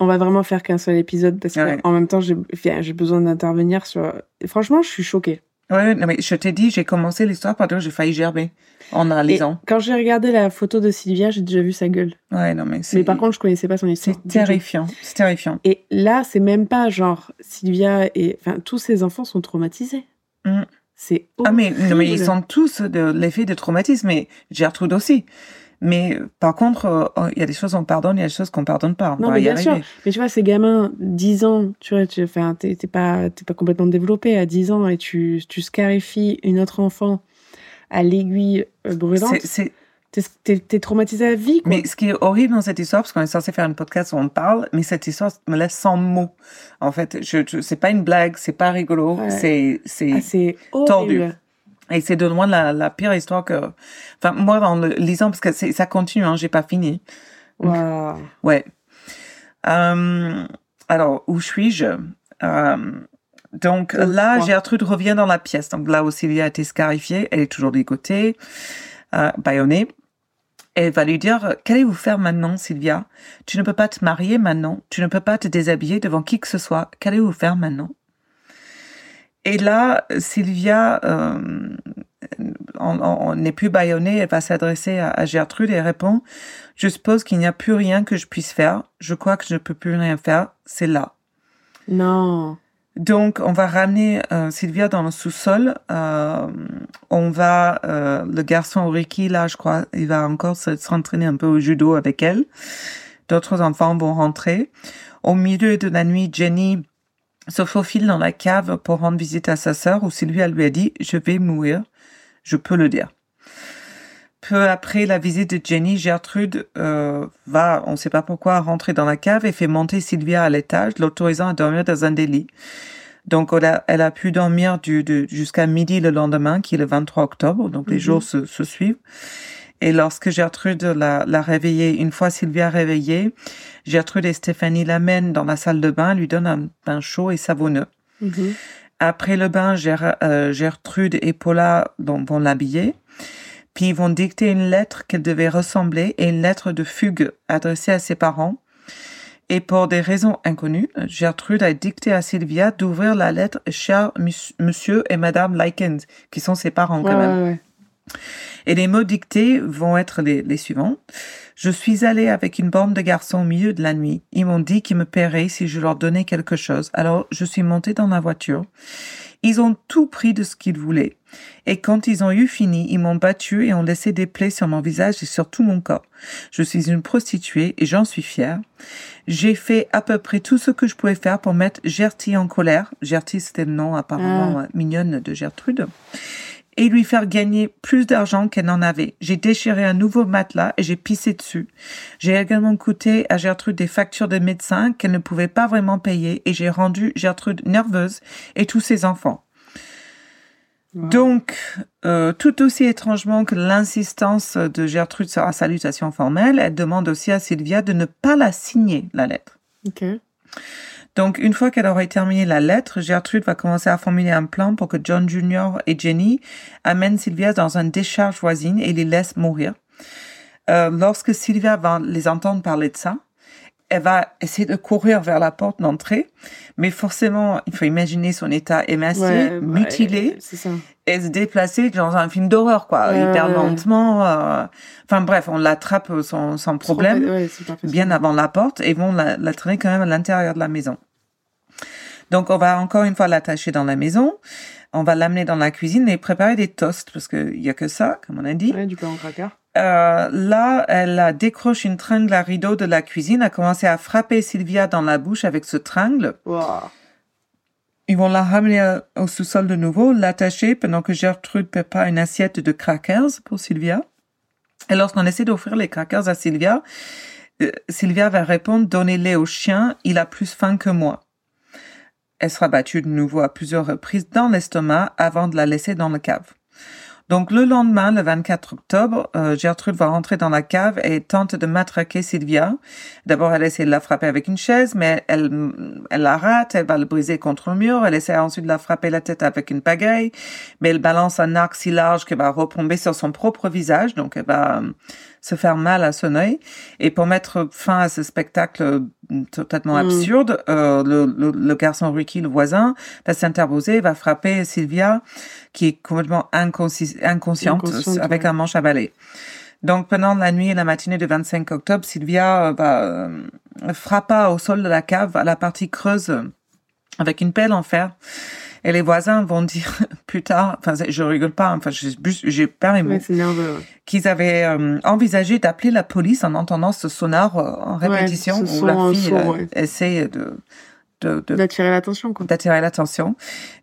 on va vraiment faire qu'un seul épisode parce Ouais. qu'en même temps, j'ai besoin d'intervenir sur. Franchement, je suis choquée. Ouais, non, mais je t'ai dit, j'ai commencé l'histoire parce que j'ai failli gerber en Et lisant. quand j'ai regardé la photo de Sylvia, j'ai déjà vu sa gueule. Ouais, non, mais c'est, Mais par contre, je connaissais pas son histoire. c'est terrifiant. C'est terrifiant. Et là, c'est même pas genre Sylvia et. Enfin, tous ses enfants sont traumatisés. Mm. C'est Ah, mais, non, mais ils horrible. sont tous de l'effet de traumatisme, mais Gertrude aussi. Mais euh, par contre, euh, il y a des choses qu'on pardonne, il y a des choses qu'on pardonne pas. On Non, mais bien arriver. sûr. Mais tu vois, ces gamins, 10 ans, tu vois, tu, t'es pas, pas complètement développé à 10 ans et tu, tu scarifies une autre enfant à l'aiguille euh, brûlante. C'est- T'es traumatisé à vie, quoi. Mais ce qui est horrible dans cette histoire, parce qu'on est censé faire un podcast où on parle, mais cette histoire me laisse sans mots. En fait, je, je c'est pas une blague, c'est pas rigolo, Ouais. c'est, c'est, Ah, c'est tordu. Et c'est de loin la, la pire histoire que. Enfin, moi, en le lisant, parce que ça continue, hein, j'ai pas fini. Waouh. Ouais. Euh, alors, où suis-je? Euh, Donc Au là. Gertrude revient dans la pièce. Donc là où Sylvia a été scarifiée, elle est toujours ligotée, euh, bâillonnée. Elle va lui dire, qu'allez-vous faire maintenant, Sylvia? Tu ne peux pas te marier maintenant. Tu ne peux pas te déshabiller devant qui que ce soit. Qu'allez-vous faire maintenant? Et là, Sylvia euh, on, n'est plus bâillonnée. Elle va s'adresser à, à Gertrude et répond, je suppose qu'il n'y a plus rien que je puisse faire. Je crois que je ne peux plus rien faire. C'est là. Non. Donc, on va ramener euh, Sylvia dans le sous-sol. Euh, on va, euh, le garçon Ricky, là, je crois, il va encore se- s'entraîner un peu au judo avec elle. D'autres enfants vont rentrer. Au milieu de la nuit, Jenny se faufile dans la cave pour rendre visite à sa sœur, où Sylvia lui a dit, je vais mourir. Je peux le dire. Peu après la visite de Jenny, Gertrude euh, va, on ne sait pas pourquoi, rentrer dans la cave et fait monter Sylvia à l'étage, l'autorisant à dormir dans un des lits. Donc, elle a, elle a pu dormir du, jusqu'à midi le lendemain, qui est le 23 octobre. Donc, les Mhm. jours se, se suivent. Et lorsque Gertrude l'a, l'a réveillée, une fois Sylvia réveillée, Gertrude et Stéphanie l'amènent dans la salle de bain, lui donnent un bain chaud et savonneux. Mhm. Après le bain, Ger- euh, Gertrude et Paula vont, vont l'habiller. Puis ils vont dicter une lettre qu'elle devait ressembler et une lettre de fugue adressée à ses parents. Et pour des raisons inconnues, Gertrude a dicté à Sylvia d'ouvrir la lettre cher monsieur et madame Likens, qui sont ses parents quand Ouais, même. ouais, ouais. Et les mots dictés vont être les, les suivants. Je suis allée avec une bande de garçons au milieu de la nuit. Ils m'ont dit qu'ils me paieraient si je leur donnais quelque chose. Alors, je suis montée dans la voiture. Ils ont tout pris de ce qu'ils voulaient. Et quand ils ont eu fini, ils m'ont battue et ont laissé des plaies sur mon visage et sur tout mon corps. Je suis une prostituée et j'en suis fière. J'ai fait à peu près tout ce que je pouvais faire pour mettre Gertie en colère. Gertie, c'était le nom apparemment euh, mignonne de Gertrude et lui faire gagner plus d'argent qu'elle n'en avait. J'ai déchiré un nouveau matelas et j'ai pissé dessus. J'ai également coûté à Gertrude des factures de médecins qu'elle ne pouvait pas vraiment payer et j'ai rendu Gertrude nerveuse et tous ses enfants. Wow. Donc, euh, tout aussi étrangement que l'insistance de Gertrude sur la salutation formelle, elle demande aussi à Sylvia de ne pas la signer, la lettre. Ok. Donc, une fois qu'elle aurait terminé la lettre, Gertrude va commencer à formuler un plan pour que John Jr. et Jenny amènent Sylvia dans une décharge voisine et les laissent mourir. Euh, lorsque Sylvia va les entendre parler de ça, elle va essayer de courir vers la porte d'entrée, mais forcément, il faut imaginer son état émacié, Ouais, mutilé, ouais, et se déplacer dans un film d'horreur, quoi, Ouais, hyper lentement. euh, Enfin bref, on l'attrape sans, sans problème bien avant la porte et vont la, la traîner quand même à l'intérieur de la maison. Donc on va encore une fois l'attacher dans la maison, on va l'amener dans la cuisine et préparer des toasts parce qu'il y a que ça, comme on a dit. Du pain en cracker. Euh, là, elle a décroché une tringle à rideau de la cuisine, a commencé à frapper Sylvia dans la bouche avec ce tringle. Wow. Ils vont la ramener au sous-sol de nouveau, l'attacher pendant que Gertrude prépare une assiette de crackers pour Sylvia. Et lorsqu'on essaie d'offrir les crackers à Sylvia, euh, Sylvia va répondre Donnez-les au chien, il a plus faim que moi. Elle sera battue de nouveau à plusieurs reprises dans l'estomac avant de la laisser dans le cave. Donc le lendemain, le 24 octobre, euh, Gertrude va rentrer dans la cave et tente de matraquer Sylvia. D'abord, elle essaie de la frapper avec une chaise, mais elle, elle la rate, elle va le briser contre le mur. Elle essaie ensuite de la frapper la tête avec une pagaille, mais elle balance un arc si large qu'elle va retomber sur son propre visage, donc elle va euh, se faire mal à son œil. Et pour mettre fin à ce spectacle totalement Mm. absurde, euh, le, le, le garçon Ricky, le voisin, va s'interposer, va frapper Sylvia, qui est complètement inconsci- inconsciente, Inconsciente, avec ouais. un manche à balai. Donc pendant la nuit et la matinée du 25 octobre, Sylvia euh, frappa au sol de la cave à la partie creuse avec une pelle en fer. Et les voisins vont dire plus tard, enfin je rigole pas, enfin j'ai pas les mots, qu'ils avaient euh, envisagé d'appeler la police en entendant ce sonar euh, en répétition où la fille ouais. essaie de- D'attirer l'attention, d'attirer l'attention.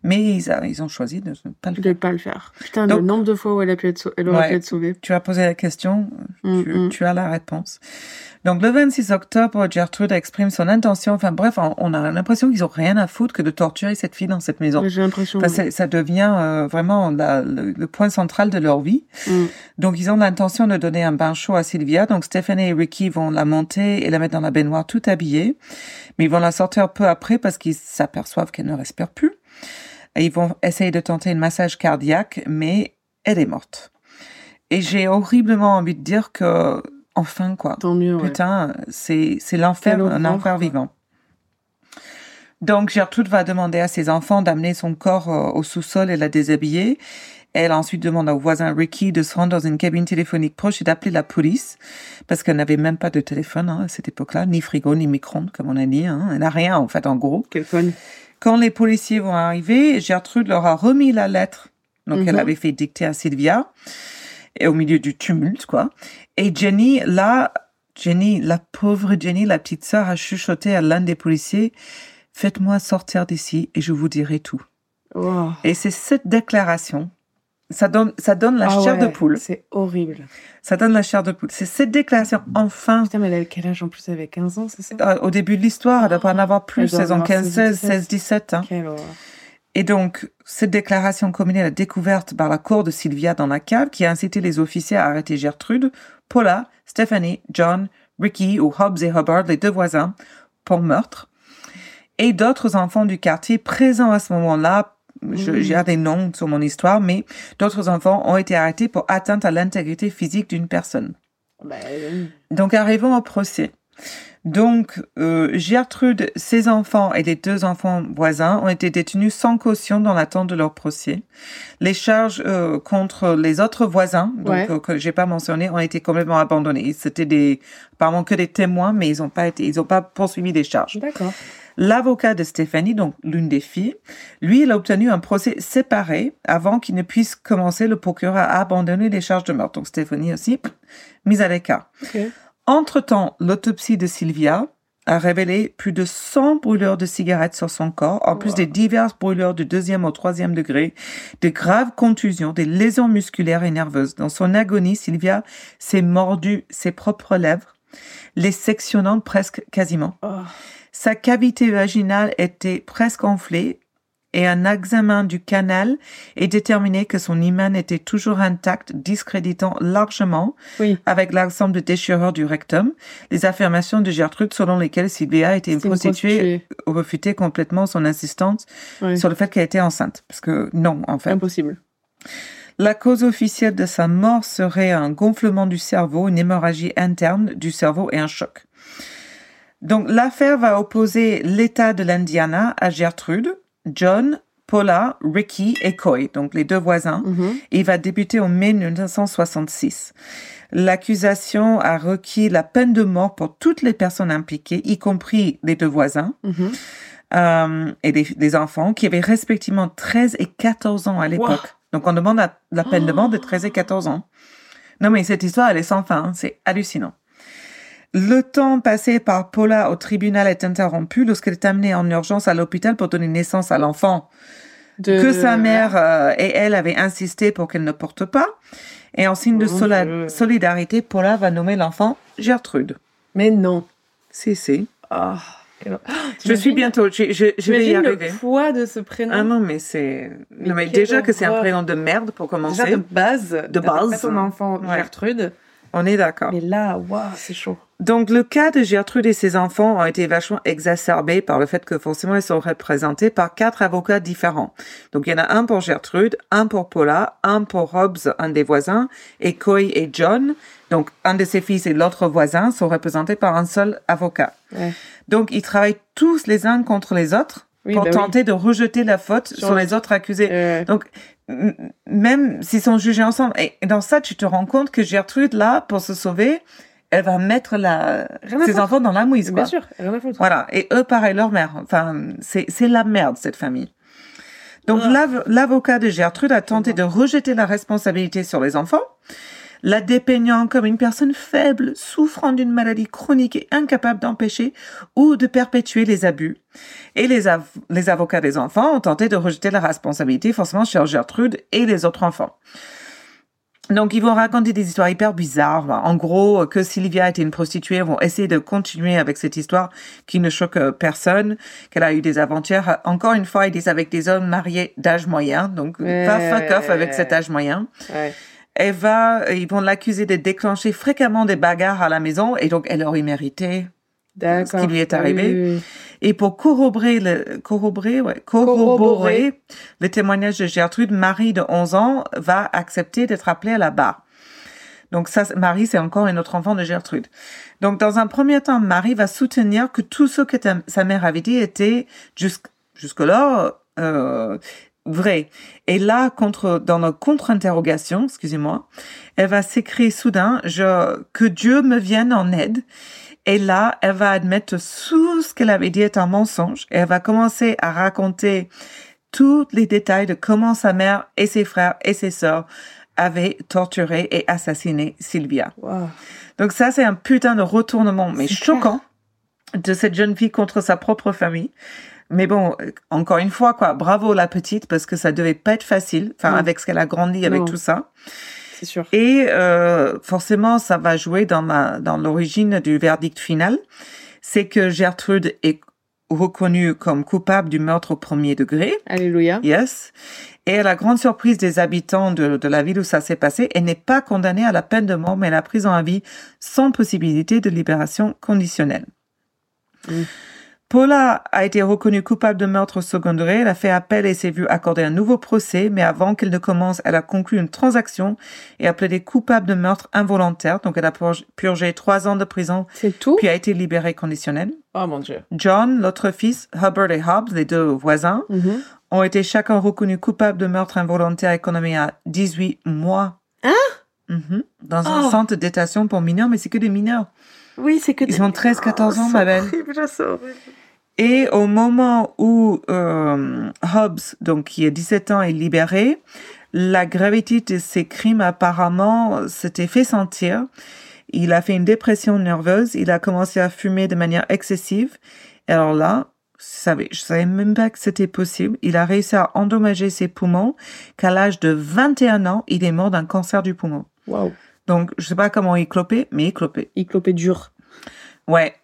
Mais ils, a- ils ont choisi de ne pas le De faire. pas le faire. Putain, Donc- le nombre de fois où elle, a pu être sau- elle aurait Ouais. pu être sauvée. Tu as posé la question, Mm, tu, mm. tu as la réponse. Donc le 26 octobre, Gertrude exprime son intention. Enfin bref, on, on a l'impression qu'ils ont rien à foutre que de torturer cette fille dans cette maison. J'ai l'impression. Enfin, ça devient euh, vraiment la- le, le point central de leur vie. Mm. Donc, ils ont l'intention de donner un bain chaud à Sylvia. Donc, Stephanie et Ricky vont la monter et la mettre dans la baignoire tout habillée. Mais ils vont la sortir peu après parce qu'ils s'aperçoivent qu'elle ne respire plus. Et ils vont essayer de tenter un massage cardiaque, mais elle est morte. Et j'ai horriblement envie de dire que, enfin, quoi. Tant mieux, ouais. Putain, c'est, c'est l'enfer, un enfer vivant. Donc, Gertrude va demander à ses enfants d'amener son corps euh, au sous-sol et la déshabiller. Elle ensuite demande au voisin Ricky de se rendre dans une cabine téléphonique proche et d'appeler la police, parce qu'elle n'avait même pas de téléphone hein, à cette époque-là, ni frigo, ni micro-ondes, comme on a dit. Hein. Elle n'a rien, en fait, en gros. Quelle conne. Quand les policiers vont arriver, Gertrude leur a remis la lettre donc elle Mhm. avait fait dicter à Sylvia et au milieu du tumulte quoi. Et Jenny là, Jenny, la pauvre Jenny, la petite sœur a chuchoté à l'un des policiers "Faites-moi sortir d'ici et je vous dirai tout." Wow. Et c'est cette déclaration ça donne ça donne la Ah chair de poule. C'est horrible. Ça donne la chair de poule. C'est cette déclaration enfin Putain, mais elle a quel âge en plus Elle avait 15 ans, c'est ça? Euh, au début de l'histoire, elle doit pas en avoir plus, Elle doit saison avoir 15, 16, 16, 16, 17 hein. Quelle horreur. Et donc, cette déclaration combinée à la découverte par la cour de Sylvia dans la cave qui a incité les officiers à arrêter Gertrude, Paula, Stephanie, John, Ricky ou Hobbs et Hubbard, les deux voisins, pour meurtre, et d'autres enfants du quartier présents à ce moment-là. Je- Mhm. J'ai des noms sur mon histoire, mais d'autres enfants ont été arrêtés pour atteinte à l'intégrité physique d'une personne. Euh, Donc, arrivons au procès. Donc, euh, Gertrude, ses enfants et les deux enfants voisins ont été détenus sans caution dans l'attente de leur procès. Les charges euh, contre les autres voisins, donc Ouais. euh, que j'ai pas mentionné, ont été complètement abandonnées. C'était des, apparemment que des témoins, mais ils ont pas été, ils ont pas poursuivi des charges. D'accord. L'avocat de Stéphanie, donc l'une des filles, lui, il a obtenu un procès séparé avant qu'il ne puisse commencer. Le procureur a abandonné les charges de meurtre. Donc Stéphanie aussi, pff, mise à l'écart. Ok. Entre-temps, l'autopsie de Sylvia a révélé plus de 100 brûlures de cigarettes sur son corps, en plus des diverses brûlures du deuxième au troisième degré, de graves contusions, des lésions musculaires et nerveuses. Dans son agonie, Sylvia s'est mordu ses propres lèvres, les sectionnant presque quasiment. Oh. Sa cavité vaginale était presque enflée et un examen du canal est déterminé que son hymen était toujours intact, discréditant largement Oui. avec l'ensemble de déchirures du rectum, les affirmations de Gertrude selon lesquelles Sylvia était une prostituée prostituée. refutaient complètement son insistance sur le fait qu'elle était enceinte. Parce que non, en fait. Impossible. La cause officielle de sa mort serait un gonflement du cerveau, une hémorragie interne du cerveau et un choc. Donc l'affaire va opposer l'État de l'Indiana à Gertrude, John, Paula, Ricky et Coy, donc les deux voisins. Mhm. Et il va débuter en mai 1966. L'accusation a requis la peine de mort pour toutes les personnes impliquées, y compris les deux voisins Mhm. euh, et des, des enfants qui avaient respectivement 13 et 14 ans à l'époque. Donc on demande la, la peine de mort de 13 et 14 ans. Non mais cette histoire, elle est sans fin, hein. c'est hallucinant. Le temps passé par Paula au tribunal est interrompu lorsqu'elle est amenée en urgence à l'hôpital pour donner naissance à l'enfant De- que sa mère euh, et elle avaient insisté pour qu'elle ne porte pas. Et en signe de sola- solidarité, Paula va nommer l'enfant Gertrude. Mais non. Si, si. Ah. Je suis bientôt, je, je, je vais y arriver. le poids de ce prénom. Ah non, mais c'est... Non, mais déjà que c'est un prénom de merde pour commencer. Déjà de base. De base. pas ton enfant Ouais. Gertrude. On est d'accord. Mais là, waouh, c'est chaud. Donc, le cas de Gertrude et ses enfants ont été vachement exacerbés par le fait que forcément ils sont représentés par quatre avocats différents. Donc, il y en a un pour Gertrude, un pour Paula, un pour Hobbs, un des voisins, et Coy et John. Donc, un de ses fils et l'autre voisin sont représentés par un seul avocat. Ouais. Donc, ils travaillent tous les uns contre les autres Oui, pour bah oui. tenter de rejeter la faute Sur sur, le- les autres accusés. Euh, Donc, même s'ils sont jugés ensemble, et dans ça, tu te rends compte que Gertrude, là, pour se sauver, elle va mettre la, ses enfants dans la mouise, quoi. bien sûr, rien à foutre. Voilà. Et eux, pareil, leur mère. Enfin, c'est, c'est la merde, cette famille. Donc, Ah. l'av- l'avocat de Gertrude a tenté de rejeter la responsabilité sur les enfants, la dépeignant comme une personne faible, souffrant d'une maladie chronique et incapable d'empêcher ou de perpétuer les abus. Et les, av- les avocats des enfants ont tenté de rejeter la responsabilité forcément sur Gertrude et les autres enfants. Donc, ils vont raconter des histoires hyper bizarres. En gros, que Sylvia était une prostituée, ils vont essayer de continuer avec cette histoire qui ne choque euh, personne, qu'elle a eu des aventures. Encore une fois, ils disent avec des hommes mariés d'âge moyen. Donc, Ouais. va fuck off avec cet âge moyen. Elle va, ils vont l'accuser de déclencher fréquemment des bagarres à la maison et donc elle aurait mérité. Ce qui lui est arrivé. oui. Et pour corroborer le, corroborer, ouais, corroborer Corroborer. le témoignage de Gertrude, Marie de 11 ans va accepter d'être appelée à la barre. Donc ça, Marie, c'est encore un autre enfant de Gertrude. Donc dans un premier temps, Marie va soutenir que tout ce que ta- sa mère avait dit était jusqu- jusque-là euh, vrai. Et là, contre, dans notre contre-interrogation, excusez-moi, elle va s'écrire soudain, je, que Dieu me vienne en aide. Et là, elle va admettre tout ce qu'elle avait dit est un mensonge. Et elle va commencer à raconter tous les détails de comment sa mère et ses frères et ses sœurs avaient torturé et assassiné Sylvia. Waouh. Donc ça, c'est un putain de retournement, mais choquant, de cette jeune fille contre sa propre famille. Mais bon, euh, encore une fois, quoi, bravo la petite, parce que ça devait pas être facile, enfin, avec ce qu'elle a grandi, avec Non. tout ça. C'est sûr. Et euh, forcément, ça va jouer dans, ma, dans l'origine du verdict final. C'est que Gertrude est reconnue comme coupable du meurtre au premier degré. Alléluia. Yes. Et à la grande surprise des habitants de, de la ville où ça s'est passé, elle n'est pas condamnée à la peine de mort, mais à la prison à vie sans possibilité de libération conditionnelle. Mm. Paula a été reconnue coupable de meurtre second degré. Elle a fait appel et s'est vue accorder un nouveau procès, mais avant qu'elle ne commence, elle a conclu une transaction et a plaidé coupable de meurtre involontaire. Donc, elle a purgé- trois ans de prison, C'est tout? puis a été libérée conditionnelle. Oh mon dieu. John, l'autre fils, Hubbard et Hobbs, les deux voisins, Mhm. ont été chacun reconnus coupables de meurtre involontaire et condamnés à 18 mois. Hein? Mhm. Dans Oh. un centre de détention pour mineurs, mais c'est que des mineurs. Oui, c'est que Ils ont 13-14 ans, ma belle. c'est horrible. Et au moment où euh, Hobbs, donc qui a 17 ans, est libéré, la gravité de ses crimes apparemment s'était fait sentir. Il a fait une dépression nerveuse, il a commencé à fumer de manière excessive. Et alors là, je savais, je savais même pas que c'était possible. Il a réussi à endommager ses poumons, qu'à l'âge de 21 ans, il est mort d'un cancer du poumon. Waouh. Donc, je sais pas comment il clopait, mais il clopait. Il clopait dur. Ouais.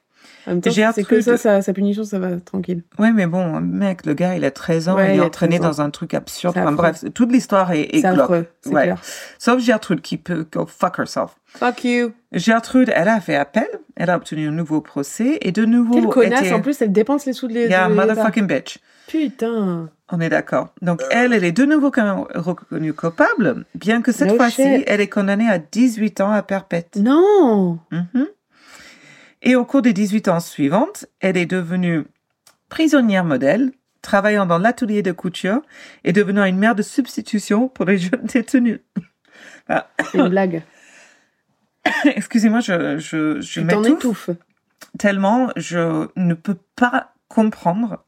J'ai c'est que ça, de- sa, sa punition, ça va tranquille. Ouais, mais bon, mec, le gars, il a 13 ans, Ouais, il il est entraîné 13 ans. dans un truc absurde. Enfin, bref, toute l'histoire est, est C'est glauque. Ouais. clair. Sauf Gertrude qui peut go fuck herself. Fuck you. Gertrude, elle a fait appel, elle a obtenu un nouveau procès et de nouveau. Quelle connasse, était- en plus, elle dépense les sous de les. Yeah, l'État. motherfucking bitch. Putain. On est d'accord. Donc, elle, elle est de nouveau quand même reconnue coupable, bien que cette No fois-ci, elle est condamnée à 18 ans à perpète. Non. Mhm. Et au cours des 18 ans suivantes, elle est devenue prisonnière modèle, travaillant dans l'atelier de couture et devenant une mère de substitution pour les jeunes détenus. Ah, C'est une blague. Excusez-moi, je, je, je m'étouffe tellement je ne peux pas comprendre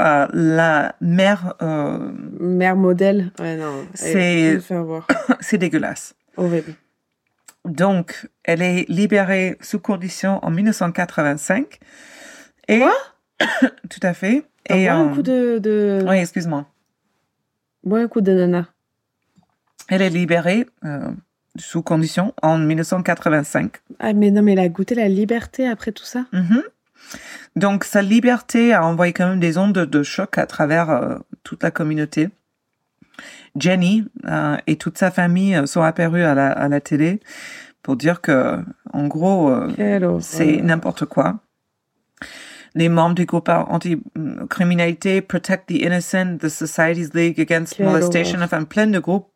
euh, la mère. euh, Mère modèle. Ouais, non. C'est- c'est dégueulasse. Horrible. Donc, elle est libérée sous condition en 1985. Et Quoi? Tout à fait. Et Et un euh, coup de, de... oui, excuse-moi. Bois un coup de nana. Elle est libérée euh, sous condition en 1985. Ah, mais non, mais elle a goûté la liberté après tout ça? Mhm. Donc, sa liberté a envoyé quand même des ondes de, de choc à travers euh, toute la communauté. Jenny euh, et toute sa famille euh, sont apparus à la, à la télé pour dire que, en gros, euh, c'est n'importe quoi. Les membres du groupe anti-criminalité Protect the Innocent, the Society's League Against Quelle Molestation, enfin plein de groupes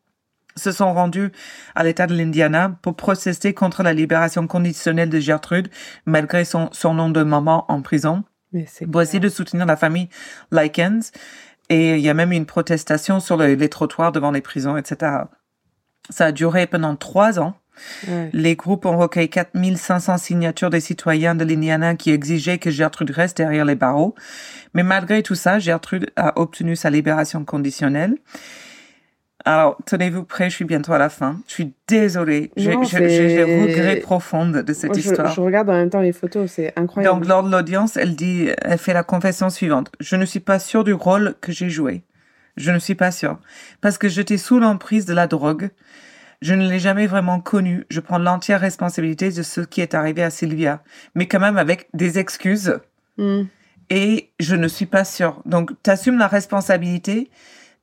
se sont rendus à l'État de l'Indiana pour protester contre la libération conditionnelle de Gertrude, malgré son, son nom de maman en prison, essayer de soutenir la famille Likens. Et il y a même eu une protestation sur le- les trottoirs devant les prisons, etc. Ça a duré pendant trois ans. Ouais. Les groupes ont recueilli 4500 signatures des citoyens de l'Indiana qui exigeaient que Gertrude reste derrière les barreaux. Mais malgré tout ça, Gertrude a obtenu sa libération conditionnelle. Alors, tenez-vous prêts, je suis bientôt à la fin. Je suis désolée. J'ai des regrets profonds de cette je, histoire. je regarde en même temps les photos, c'est incroyable. Donc, lors de l'audience, elle dit, elle fait la confession suivante. Je ne suis pas sûre du rôle que j'ai joué. Je ne suis pas sûre. Parce que j'étais sous l'emprise de la drogue. Je ne l'ai jamais vraiment connu. Je prends l'entière responsabilité de ce qui est arrivé à Sylvia. Mais quand même avec des excuses. Hmm. Et je ne suis pas sûre. Donc, t'assumes la responsabilité.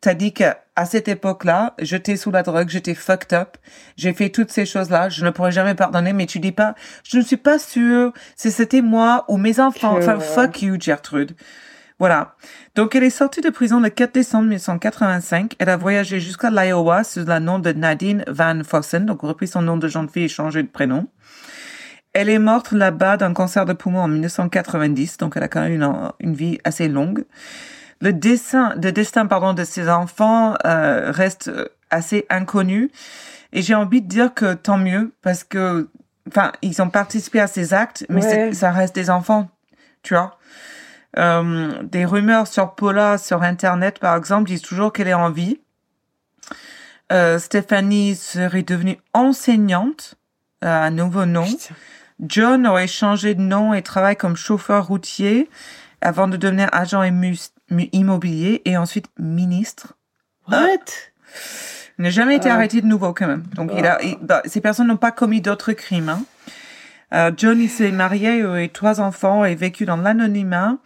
T'as dit qu'à cette époque-là, j'étais sous la drogue, j'étais fucked up. J'ai fait toutes ces choses-là. Je ne pourrais jamais pardonner, mais tu dis pas, je ne suis pas sûre si c'était moi ou mes enfants. Enfin, fuck you, Gertrude. Voilà. Donc, elle est sortie de prison le 4 décembre 1985. Elle a voyagé jusqu'à l'Iowa sous le nom de Nadine Van Fossen, donc repris son nom de jeune fille et changé de prénom. Elle est morte là-bas d'un cancer de poumon en 1990, donc elle a quand même une, une vie assez longue. Le destin, le destin pardon, de ses enfants euh, reste euh, assez inconnu. Et j'ai envie de dire que tant mieux, parce que, enfin, ils ont participé à ces actes, mais Ouais. ça reste des enfants, tu vois. Euh, des rumeurs sur Paula sur Internet, par exemple, disent toujours qu'elle est en vie. Euh, Stéphanie serait devenue enseignante, euh, un nouveau nom. Putain. John aurait changé de nom et travaille comme chauffeur routier avant de devenir agent immu- mu- immobilier et ensuite ministre. What? Il n'a jamais été Ah. arrêté de nouveau quand même. Donc il a, il- bah, ces personnes n'ont pas commis d'autres crimes. hein. Euh, John s'est marié, il a eu trois enfants et vécu dans l'anonymat,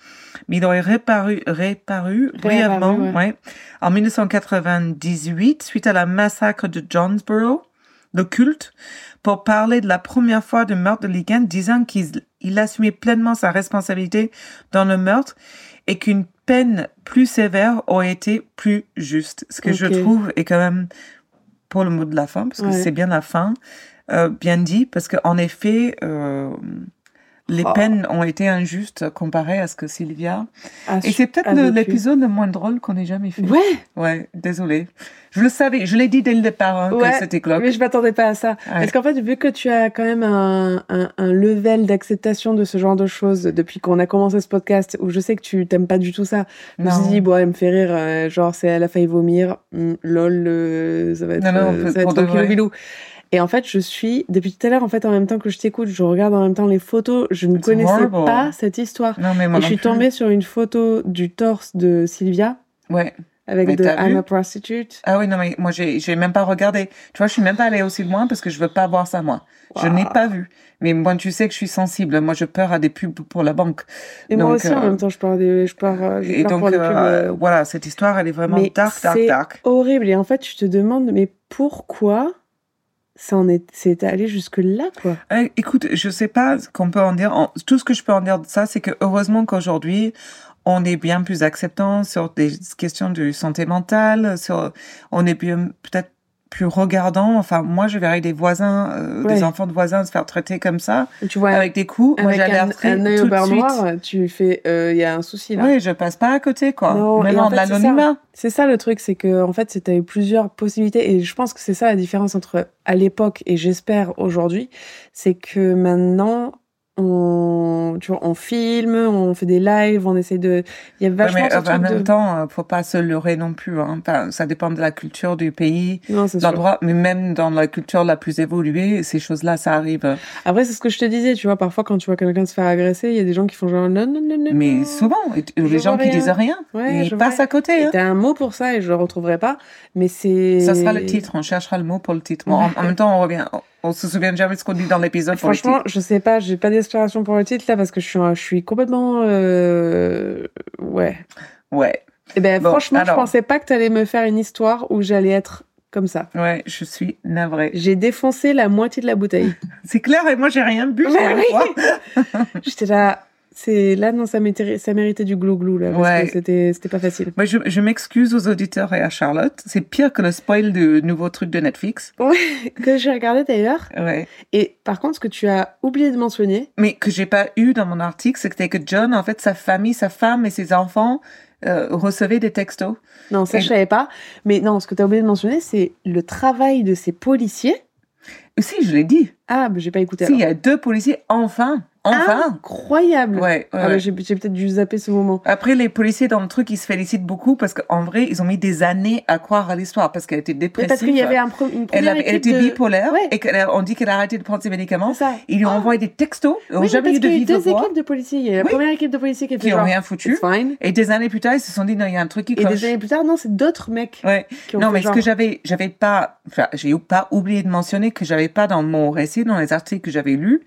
mais il aurait réparu, réparu brièvement ouais. ouais, en 1998 suite à la massacre de Jonesboro, le culte, pour parler de la première fois du meurtre de Ligan, disant qu'il il assumait pleinement sa responsabilité dans le meurtre et qu'une peine plus sévère aurait été plus juste. Ce que je trouve est quand même, pour le mot de la fin, parce que Ouais. c'est bien la fin, euh, bien dit, parce qu'en effet, euh, les Oh. peines ont été injustes comparées à ce que Sylvia. Ah, Et c'est peut-être a le- vécu. l'épisode le moins drôle qu'on ait jamais fait. Ouais, Ouais, désolé. Je le savais, je l'ai dit dès le départ hein, Ouais, que c'était glauque. mais je m'attendais pas à ça. Ouais. Parce qu'en fait, vu que tu as quand même un, un, un level d'acceptation de ce genre de choses depuis qu'on a commencé ce podcast, où je sais que tu t'aimes pas du tout ça, je me suis dit, bon, elle me fait rire, euh, genre, c'est elle a failli vomir, hmm, lol, euh, ça va être, Non, non, euh, ça va être bilou. Et en fait, je suis, depuis tout à l'heure, en fait, en même temps que je t'écoute, je regarde en même temps les photos, je ne It's connaissais horrible. pas cette histoire. Non, mais moi Et je suis plus. tombée sur une photo du torse de Sylvia Ouais. avec Mais de I'm a prostitute. Ah oui, non, mais moi, j'ai, j'ai même pas regardé. Tu vois, je suis même pas allée aussi loin parce que je veux pas voir ça, moi. Je n'ai pas vu. Mais moi, tu sais que je suis sensible. Moi, je peur à des pubs pour la banque. Et moi aussi, en euh, même temps, je pars des, je j'ai Et peur donc, pour les pubs, euh, euh, voilà, cette histoire, elle est vraiment Mais dark, dark, c'est dark. horrible. Et en fait, tu te demandes, mais pourquoi ça en est, c'est allé jusque là, quoi. Euh, écoute, je sais pas ce qu'on peut en dire. Tout ce que je peux en dire de ça, c'est que heureusement qu'aujourd'hui, on est bien plus acceptant sur des questions de santé mentale, sur, on est bien, peut-être plus regardant. Enfin, moi, je verrais des voisins, euh, des Ouais. enfants de voisins se faire traiter comme ça, Tu vois, avec des coups. moi, avec un, rentrer un œil au beurre noir, tu fais, euh, il y a un souci là. Oui, je passe pas à côté, quoi. Non, Mais non, en de fait, ça. l'anonymat. C'est ça le truc, c'est que en fait, eu plusieurs possibilités et je pense que c'est ça la différence entre à l'époque et j'espère aujourd'hui, c'est que maintenant on, tu vois, on filme, on fait des lives, on essaie de, il y a Ouais, vachement mais ce euh, en même de, temps, euh, faut pas se leurrer non plus. Hein. Enfin, ça dépend de la culture du pays, l'endroit, mais même dans la culture la plus évoluée, ces choses-là, ça arrive. Après, c'est ce que je te disais, tu vois, parfois quand tu vois quelqu'un se faire agresser, il y a des gens qui font genre non, non, non, non. Mais souvent, les gens vois qui rien. disent rien, Ouais, je ils passent rien. à côté. Hein. T'as un mot pour ça et je le retrouverai pas, mais c'est. Ça sera le titre, on cherchera le mot pour le titre. Bon, en, en même temps, on revient, on, se souvient jamais de ce qu'on dit dans l'épisode pour le Franchement, titre. je sais pas, j'ai pas d'inspiration pour le titre là parce que je suis, je suis complètement, euh... ouais. Ouais, Et ben Bon, franchement, alors. je pensais pas que t'allais me faire une histoire où j'allais être comme ça. ouais, je suis navrée. J'ai défoncé la moitié de la bouteille. C'est clair, et moi, j'ai rien bu. J'étais là, c'est là non, ça méritait, ça méritait du glou glou là parce Ouais. que c'était, c'était pas facile. Moi, je, je m'excuse aux auditeurs et à Charlotte. C'est pire que le spoil du nouveau truc de Netflix. que j'ai regardé d'ailleurs. Ouais. Et par contre, ce que tu as oublié de mentionner, Mais que j'ai pas eu dans mon article, c'était que John, en fait, sa famille, sa femme et ses enfants euh, recevaient des textos. non, ça Et- je savais pas, mais non, ce que tu as oublié de mentionner, c'est le travail de ces policiers. Si, je l'ai dit. Ah, mais j'ai pas écouté. Si, il y a deux policiers, enfin. Enfin. Incroyable. Ouais, ouais, Ah bah, ouais. j'ai j'ai peut-être dû zapper ce moment. Après, les policiers dans le truc, ils se félicitent beaucoup parce qu'en vrai, ils ont mis des années à croire à l'histoire parce qu'elle était Mais dépressive. parce qu'il y avait un pro- une elle, avait- était de... bipolaire Ouais. et qu'on dit qu'elle a arrêté de prendre ses médicaments. Ça. Ils lui ont Ah. envoyé des textos. Ils n'ont Oui, mais jamais eu de qu'il y a deux équipes de policiers. Il y a la Oui. première équipe de policiers qui a fait Qui ont genre, rien foutu. Et des années plus tard, ils se sont dit, non, il y a un truc qui Et cloche. des années plus tard, non, c'est d'autres mecs Ouais. qui ont Non, mais ce que j'avais, j'avais pas, enfin, j'ai pas oublié de mentionner que j'avais pas dans mon récit, dans les articles que j'avais lus,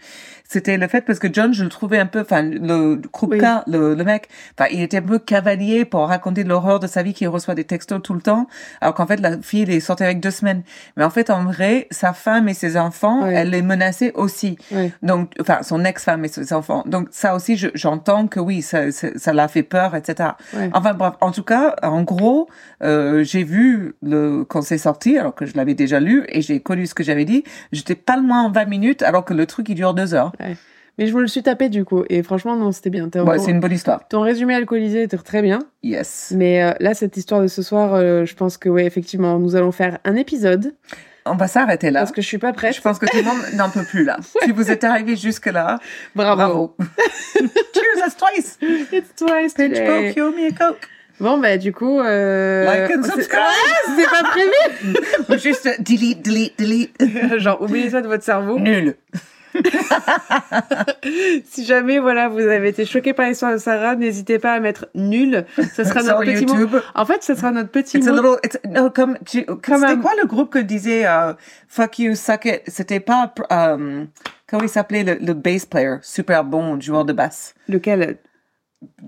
c'était le fait parce que John, je le trouvais un peu, enfin, le Krupka, le, le mec, enfin, il était un peu cavalier pour raconter l'horreur de sa vie qu'il reçoit des textos tout le temps, alors qu'en fait, la fille, elle est sortie avec deux semaines. Mais en fait, en vrai, sa femme et ses enfants, elle les menaçait aussi. Ouais. Donc, enfin, son ex-femme et ses enfants. Donc, ça aussi, je- j'entends que oui, ça, ça, ça l'a fait peur, etc. Enfin bref, en tout cas, en gros, euh, j'ai vu le quand c'est sorti, alors que je l'avais déjà lu et j'ai connu ce que j'avais dit. J'étais pas le moins en 20 minutes, alors que le truc il dure deux heures. Mais je me le suis tapé du coup. Et franchement, non, c'était bien. Ouais, c'est une bonne histoire. Ton résumé alcoolisé était très bien. Yes. Mais euh, là, cette histoire de ce soir, euh, je pense que, ouais, effectivement, nous allons faire un épisode. On va s'arrêter là. Parce que je suis pas prête. Je pense que tout le monde n'en peut plus là. Si vous êtes arrivé jusque là, Bravo. bravo. Cheers, us twice. It's twice. Coke, you owe me a Coke. Bon, bah, du coup. Euh... Like and c'est- subscribe. C'était pas prévu. Juste euh, delete, delete, delete. Genre, oubliez ça de votre cerveau. Nul. Si jamais, voilà, vous avez été choqué par l'histoire de Sarah, n'hésitez pas à mettre nul. Ce sera notre petit mot. En fait, ce sera notre petit It's a mot. little, it's, no, comme, c'était quoi le groupe que disait euh, Fuck you, suck it? C'était pas, euh, comment il s'appelait le, le bass player, super bon joueur de basse. Lequel?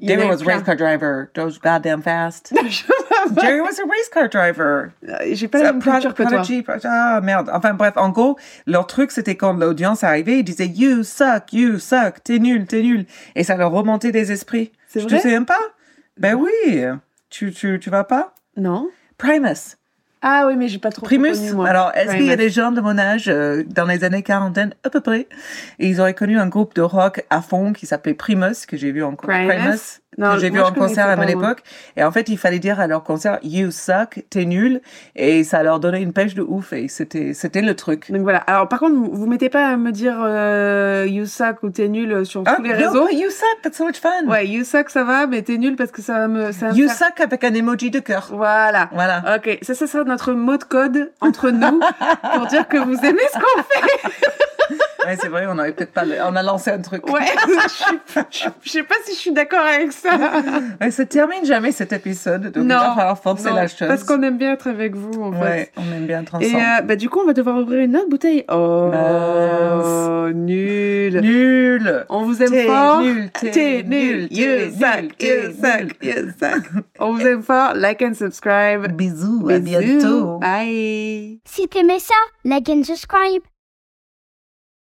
A was a race car driver, those goddamn fast. Sais. Jerry was a race car driver. J'ai pas la même culture que toi. Ah merde. Enfin bref, en gros, leur truc c'était quand l'audience arrivait, ils disaient You suck, you suck, t'es nul, t'es nul. Et ça leur remontait des esprits. C'est vrai te souviens pas? Ben oui. Tu, tu, tu vas pas? Non. Primus. Ah oui, mais j'ai pas trop Primus. connu, moi. Alors, est-ce qu'il y a Primus. des gens de mon âge, euh, dans les années quarantaine, à peu près, et ils auraient connu un groupe de rock à fond qui s'appelait Primus, que j'ai vu en Primus? Que j'ai vu en concert à mon époque. Et en fait, il fallait dire à leur concert, you suck, t'es nul, et ça leur donnait une pêche de ouf, et c'était, c'était le truc. Donc voilà. Alors par contre, vous mettez pas à me dire euh, you suck ou t'es nul sur Ah, tous les réseaux. you suck, that's so much fun. Ouais, you suck ça va, mais t'es nul parce que ça va me. Ça va me You faire- suck avec un emoji de cœur. Voilà. Voilà. Ok, ça, ça sera notre mot de code entre nous pour dire que vous aimez ce qu'on fait. Ouais, c'est vrai, on avait peut-être pas, le- on a lancé un truc. Ouais, je, suis- je- je sais pas si je suis d'accord avec ça. Ouais, ça termine jamais cet épisode, donc il non, va falloir forcer non, la chose. parce qu'on aime bien être avec vous en Ouais, fait. on aime bien être Et ensemble. euh, bah, du coup, on va devoir ouvrir une autre bouteille. Oh, Mince. nul. Nul. On vous aime fort. nul, t'es nul, nul. t'es You nul. On vous aime fort. Like and subscribe. Bisous, à Bisous. bientôt. Bye. Si t'aimais ça, like and subscribe.